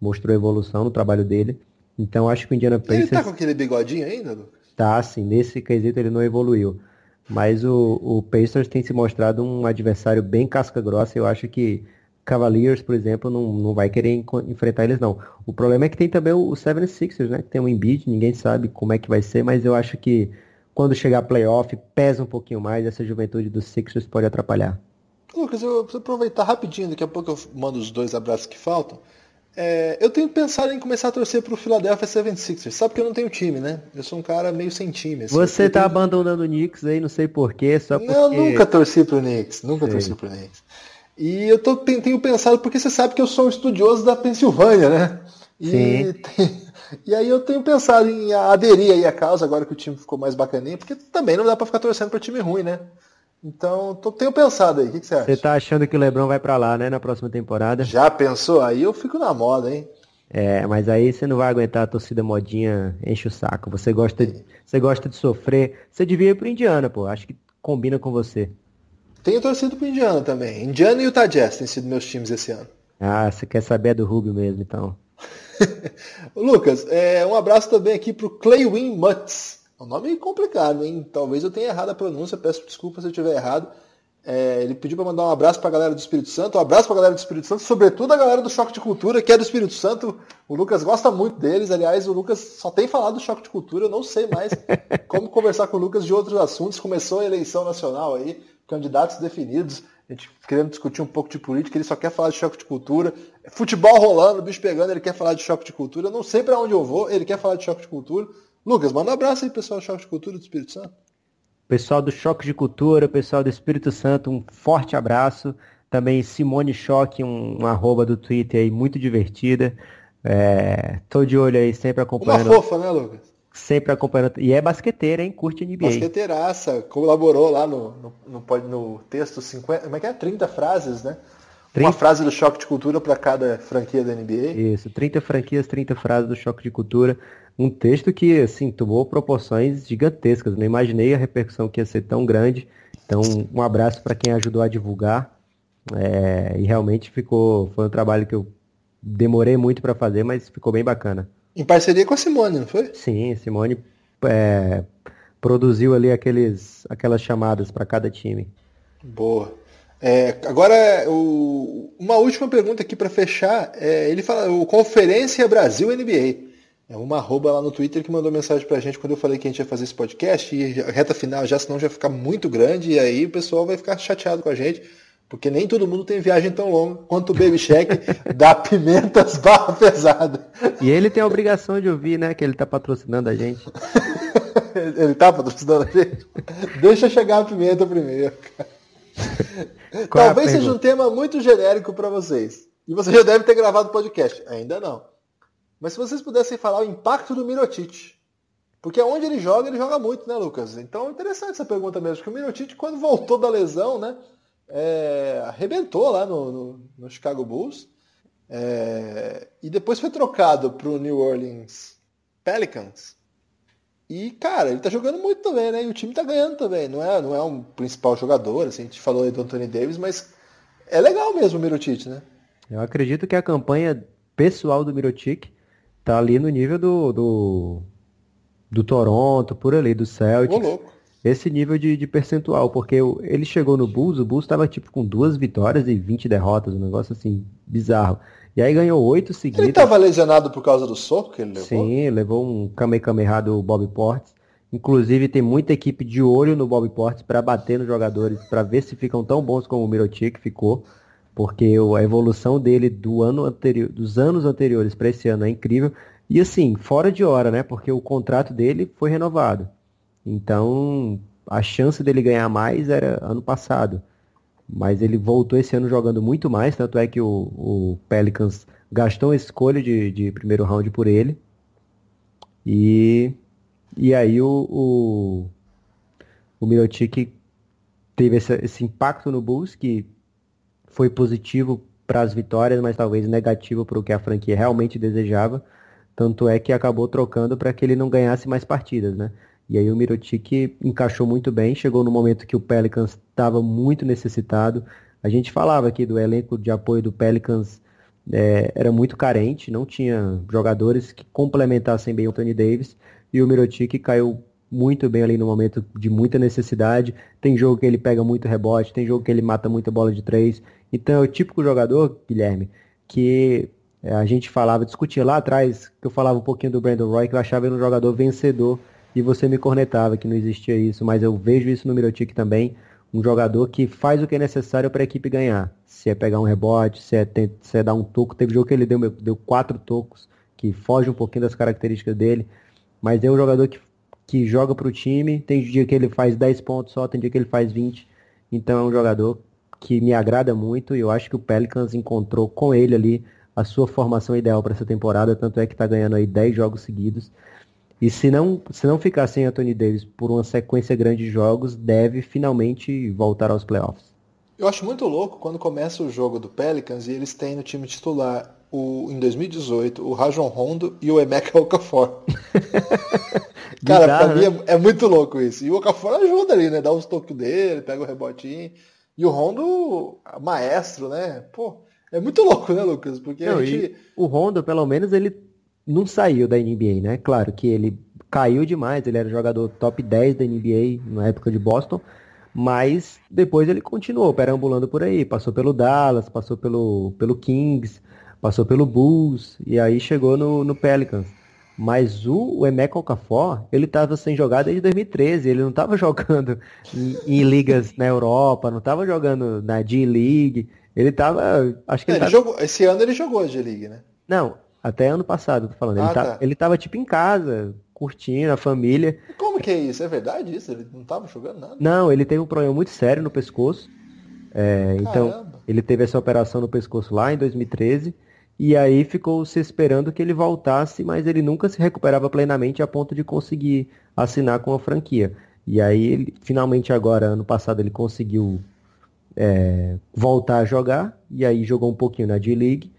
mostrou evolução no trabalho dele. Então acho que o Indiana Pacers... Ele tá com aquele bigodinho ainda, Lucas? Tá, sim. Nesse quesito ele não evoluiu. Mas o, o Pacers tem se mostrado um adversário bem casca grossa. Eu acho que Cavaliers, por exemplo, não, não vai querer enfrentar eles não. O problema é que tem também o, o 76ers, né? Que tem o Embiid, ninguém sabe como é que vai ser, mas eu acho que quando chegar a playoff, pesa um pouquinho mais, essa juventude dos Sixers pode atrapalhar. Lucas, eu preciso aproveitar rapidinho, daqui a pouco eu mando os dois abraços que faltam. É, eu tenho pensado em começar a torcer pro Philadelphia 76ers. Sabe que eu não tenho time, né? Eu sou um cara meio sem time. Assim. Você tá tenho... abandonando o Knicks aí, não sei porquê, só porque... Não, nunca torci pro Knicks, nunca sei. torci pro Knicks. E eu tô, tenho pensado, porque você sabe que eu sou um estudioso da Pensilvânia, né? E, Sim. Tem, e aí eu tenho pensado em aderir aí à causa, agora que o time ficou mais bacaninho, porque também não dá para ficar torcendo para time ruim, né? Então, tô, tenho pensado aí, o que, que, você acha? Você tá achando que o Lebron vai para lá, né, na próxima temporada? Já pensou? Aí eu fico na moda, hein? É, mas aí você não vai aguentar a torcida modinha, enche o saco. Você gosta, de, você gosta de sofrer. Você devia ir pro Indiana, pô. Acho que combina com você. Tenho torcido pro Indiana também. Indiana e Utah Jazz têm sido meus times esse ano. Ah, você quer saber do Rubio mesmo, então. Lucas, é, um abraço também aqui pro Claywin Mutz. É um nome complicado, hein? Talvez eu tenha errado a pronúncia, peço desculpa se eu tiver errado. É, ele pediu para mandar um abraço para a galera do Espírito Santo, um abraço para a galera do Espírito Santo, sobretudo a galera do Choque de Cultura, que é do Espírito Santo. O Lucas gosta muito deles, aliás, o Lucas só tem falado do Choque de Cultura, eu não sei mais como conversar com o Lucas de outros assuntos. Começou a eleição nacional aí, candidatos definidos, a gente querendo discutir um pouco de política, ele só quer falar de choque de cultura. Futebol rolando, o bicho pegando, ele quer falar de choque de cultura. Eu não sei para onde eu vou, ele quer falar de choque de cultura. Lucas, manda um abraço aí, pessoal do Choque de Cultura do Espírito Santo. Pessoal do Choque de Cultura, pessoal do Espírito Santo, um forte abraço. Também Simone Choque, um, um arroba do Twitter aí muito divertida. É, tô de olho aí, sempre acompanhando. Uma fofa, né, Lucas? Sempre acompanhando. E é basqueteira, hein? Curte NBA. Basqueteiraça. Colaborou lá no, no, no, no texto 50. Como é que é? 30 frases, né? 30... Uma frase do choque de cultura para cada franquia da NBA. Isso, 30 franquias, 30 frases do choque de cultura. Um texto que, assim, tomou proporções gigantescas. Não imaginei a repercussão que ia ser tão grande. Então, um abraço para quem ajudou a divulgar. É... e realmente ficou. Foi um trabalho que eu demorei muito para fazer, mas ficou bem bacana. Em parceria com a Simone, não foi? Sim, Simone é, produziu ali aqueles, aquelas chamadas para cada time. Boa. É, agora, o, uma última pergunta aqui para fechar. É, ele fala, o Conferência Brasil NBA. É uma arroba lá no Twitter que mandou mensagem pra gente quando eu falei que a gente ia fazer esse podcast. E a reta final já, senão já ficar muito grande. E aí o pessoal vai ficar chateado com a gente. Porque nem todo mundo tem viagem tão longa quanto o Baby Shack da Pimentas Barra Pesada. E ele tem a obrigação de ouvir, né? Que ele tá patrocinando a gente. ele tá patrocinando a gente? Deixa chegar a pimenta primeiro, é Talvez seja um tema muito genérico para vocês. E você já deve ter gravado o podcast. Ainda não. Mas se vocês pudessem falar o impacto do Mirotic. Porque onde ele joga, ele joga muito, né, Lucas? Então é interessante essa pergunta mesmo, porque o Mirotic, quando voltou da lesão, né, é, arrebentou lá no, no, no Chicago Bulls. É, e depois foi trocado para o New Orleans Pelicans. E, cara, ele tá jogando muito também, né? E o time tá ganhando também. Não é, não é um principal jogador, assim, a gente falou aí do Anthony Davis, mas é legal mesmo o Mirotic, né? Eu acredito que a campanha pessoal do Mirotic tá ali no nível do, do, do Toronto, por ali, do Celtics. louco. Esse nível de, de percentual, porque ele chegou no Bulls, o Bulls tava tipo com duas vitórias e 20 derrotas, um negócio assim, bizarro. E aí ganhou oito seguidas. Ele tava lesionado por causa do soco que ele levou? Sim, levou um Kamehameha do Bob Portes. Inclusive tem muita equipe de olho no Bob Portes para bater nos jogadores, para ver se ficam tão bons como o Mirotic ficou porque a evolução dele do ano anterior, dos anos anteriores para esse ano é incrível. E assim, fora de hora, né? Porque o contrato dele foi renovado. Então, a chance dele ganhar mais era ano passado. Mas ele voltou esse ano jogando muito mais, tanto é que o, o Pelicans gastou a escolha de, de primeiro round por ele. E, e aí o, o, o Mirotic teve esse, esse impacto no Bulls, que foi positivo para as vitórias, mas talvez negativo para o que a franquia realmente desejava. Tanto é que acabou trocando para que ele não ganhasse mais partidas, né? E aí o Mirotic encaixou muito bem, chegou no momento que o Pelicans estava muito necessitado. A gente falava aqui do elenco de apoio do Pelicans é, era muito carente, não tinha jogadores que complementassem bem o Tony Davis, e o Mirotic caiu muito bem ali no momento de muita necessidade. Tem jogo que ele pega muito rebote, tem jogo que ele mata muita bola de três. Então é o típico jogador, Guilherme, que é, a gente falava, discutia lá atrás, que eu falava um pouquinho do Brandon Roy, que eu achava ele um jogador vencedor, e você me cornetava que não existia isso, mas eu vejo isso no Mirotic também, um jogador que faz o que é necessário para a equipe ganhar. Se é pegar um rebote, se é, se é dar um toco, teve jogo que ele deu, deu quatro tocos, que foge um pouquinho das características dele, mas é um jogador que que joga para o time. Tem dia que ele faz 10 pontos só, tem dia que ele faz 20. Então é um jogador que me agrada muito e eu acho que o Pelicans encontrou com ele ali a sua formação ideal para essa temporada, tanto é que está ganhando aí 10 jogos seguidos. E se não, se não ficar sem Anthony Davis por uma sequência grande de jogos, deve finalmente voltar aos playoffs. Eu acho muito louco quando começa o jogo do Pelicans e eles têm no time titular o, em 2018 o Rajon Rondo e o Emeka Okafor. Cara, Guitarra, pra mim né? é, é, muito louco isso. E o Okafor ajuda ali, né? Dá os toques dele, pega o rebotinho. E o Rondo, maestro, né? Pô, é muito louco, né, Lucas? Porque não, gente... O Rondo, pelo menos, ele não saiu da NBA, né? Claro que ele caiu demais, ele era jogador top 10 da NBA na época de Boston, mas depois ele continuou perambulando por aí, passou pelo Dallas, passou pelo, pelo Kings, passou pelo Bulls e aí chegou no, no Pelicans. Mas o, o Emeka Okafor, ele estava sem jogar desde 2013. Ele não estava jogando em, em, ligas na Europa, não estava jogando na D-League. Ele estava. Acho que ele, ele tava... jogou, esse ano ele jogou a D-League, né? Não, até ano passado, tô falando. Ah, ele, tá, tá. ele tava tipo em casa, curtindo a família. Como que é isso? É verdade isso? Ele não estava jogando nada? Não, ele teve um problema muito sério no pescoço. É, então, ele teve essa operação no pescoço lá em 2013. E aí ficou se esperando que ele voltasse, mas ele nunca se recuperava plenamente a ponto de conseguir assinar com a franquia. E aí, ele, finalmente agora, ano passado, ele conseguiu é, voltar a jogar, e aí jogou um pouquinho na D-League,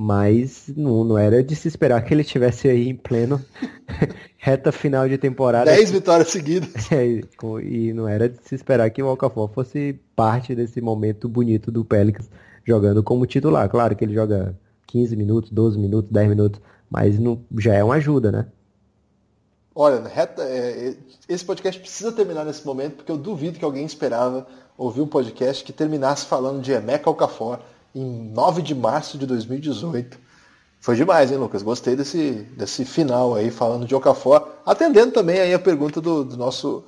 mas não, não era de se esperar que ele estivesse aí em pleno reta final de temporada. Dez vitórias seguidas. É, e não era de se esperar que o Okafor fosse parte desse momento bonito do Pelicans, jogando como titular. Claro que ele joga 15 minutos, 12 minutos, 10 minutos, mas não, já é uma ajuda, né? Olha, reta, é, esse podcast precisa terminar nesse momento, porque eu duvido que alguém esperava ouvir um podcast que terminasse falando de Emeka Okafor em 9 de março de 2018. Foi demais, hein, Lucas? Gostei desse, desse final aí, falando de Okafor, atendendo também aí a pergunta do, do nosso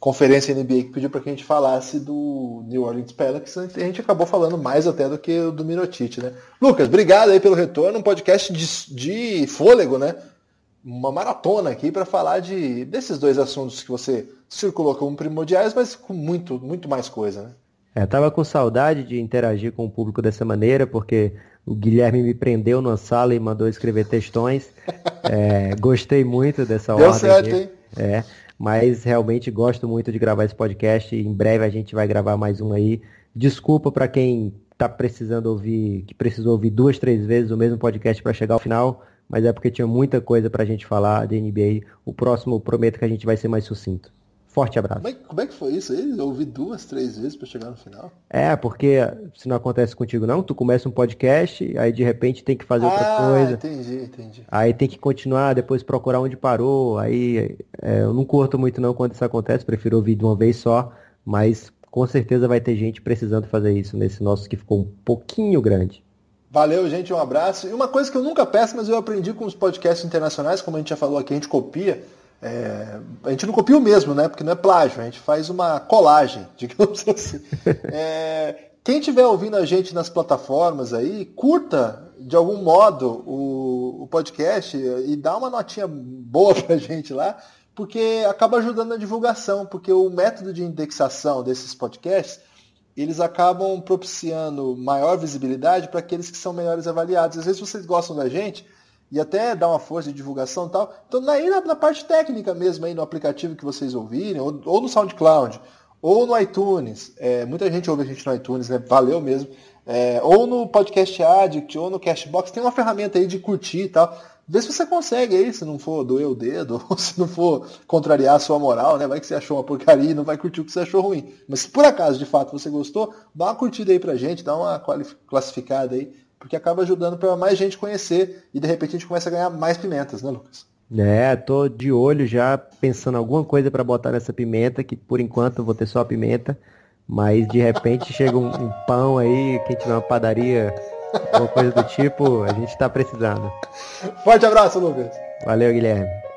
conferência NBA que pediu para que a gente falasse do New Orleans Pelicans, a gente acabou falando mais até do que o do Mirotic, né? Lucas, obrigado aí pelo retorno, um podcast de, de fôlego, né? Uma maratona aqui para falar de desses dois assuntos que você circulou como primordiais, mas com muito, muito mais coisa, né? É, tava com saudade de interagir com o público dessa maneira, porque o Guilherme me prendeu numa sala e mandou escrever textões. É, gostei muito dessa Deu ordem. Certo, hein? É, mas realmente gosto muito de gravar esse podcast. Em breve a gente vai gravar mais um aí. Desculpa para quem tá precisando ouvir, que precisou ouvir duas, três vezes o mesmo podcast para chegar ao final, mas é porque tinha muita coisa pra gente falar de NBA. O próximo prometo que a gente vai ser mais sucinto. Forte abraço. Como é, como é que foi isso aí? Eu ouvi duas, três vezes para chegar no final? É, porque se não acontece contigo não, tu começa um podcast, aí de repente tem que fazer outra ah, coisa. entendi, entendi. Aí tem que continuar, depois procurar onde parou. Aí é, eu não curto muito não quando isso acontece, prefiro ouvir de uma vez só, mas com certeza vai ter gente precisando fazer isso nesse nosso que ficou um pouquinho grande. Valeu, gente, um abraço. E uma coisa que eu nunca peço, mas eu aprendi com os podcasts internacionais, como a gente já falou aqui, a gente copia. É, a gente não copia o mesmo, né? Porque não é plágio, a gente faz uma colagem, digamos assim. É, quem estiver ouvindo a gente nas plataformas aí, curta de algum modo o, o podcast e dá uma notinha boa pra gente lá, porque acaba ajudando na divulgação, porque o método de indexação desses podcasts, eles acabam propiciando maior visibilidade para aqueles que são melhores avaliados. Às vezes vocês gostam da gente, e até dar uma força de divulgação e tal. Então, aí na, na, parte técnica mesmo, aí no aplicativo que vocês ouvirem, ou, ou no SoundCloud, ou no iTunes. É, muita gente ouve a gente no iTunes, né? Valeu mesmo. É, ou no Podcast Addict, ou no Cashbox, tem uma ferramenta aí de curtir e tal. Vê se você consegue aí, se não for doer o dedo, ou se não for contrariar a sua moral, né? Vai que você achou uma porcaria e não vai curtir o que você achou ruim. Mas se por acaso, de fato, você gostou, dá uma curtida aí pra gente, dá uma classificada aí porque acaba ajudando para mais gente conhecer e de repente a gente começa a ganhar mais pimentas, né, Lucas? É, tô de olho já pensando alguma coisa para botar nessa pimenta, que por enquanto eu vou ter só a pimenta, mas de repente chega um, um, pão aí, quem tiver uma padaria, alguma coisa do tipo, a gente está precisando. Forte abraço, Lucas. Valeu, Guilherme.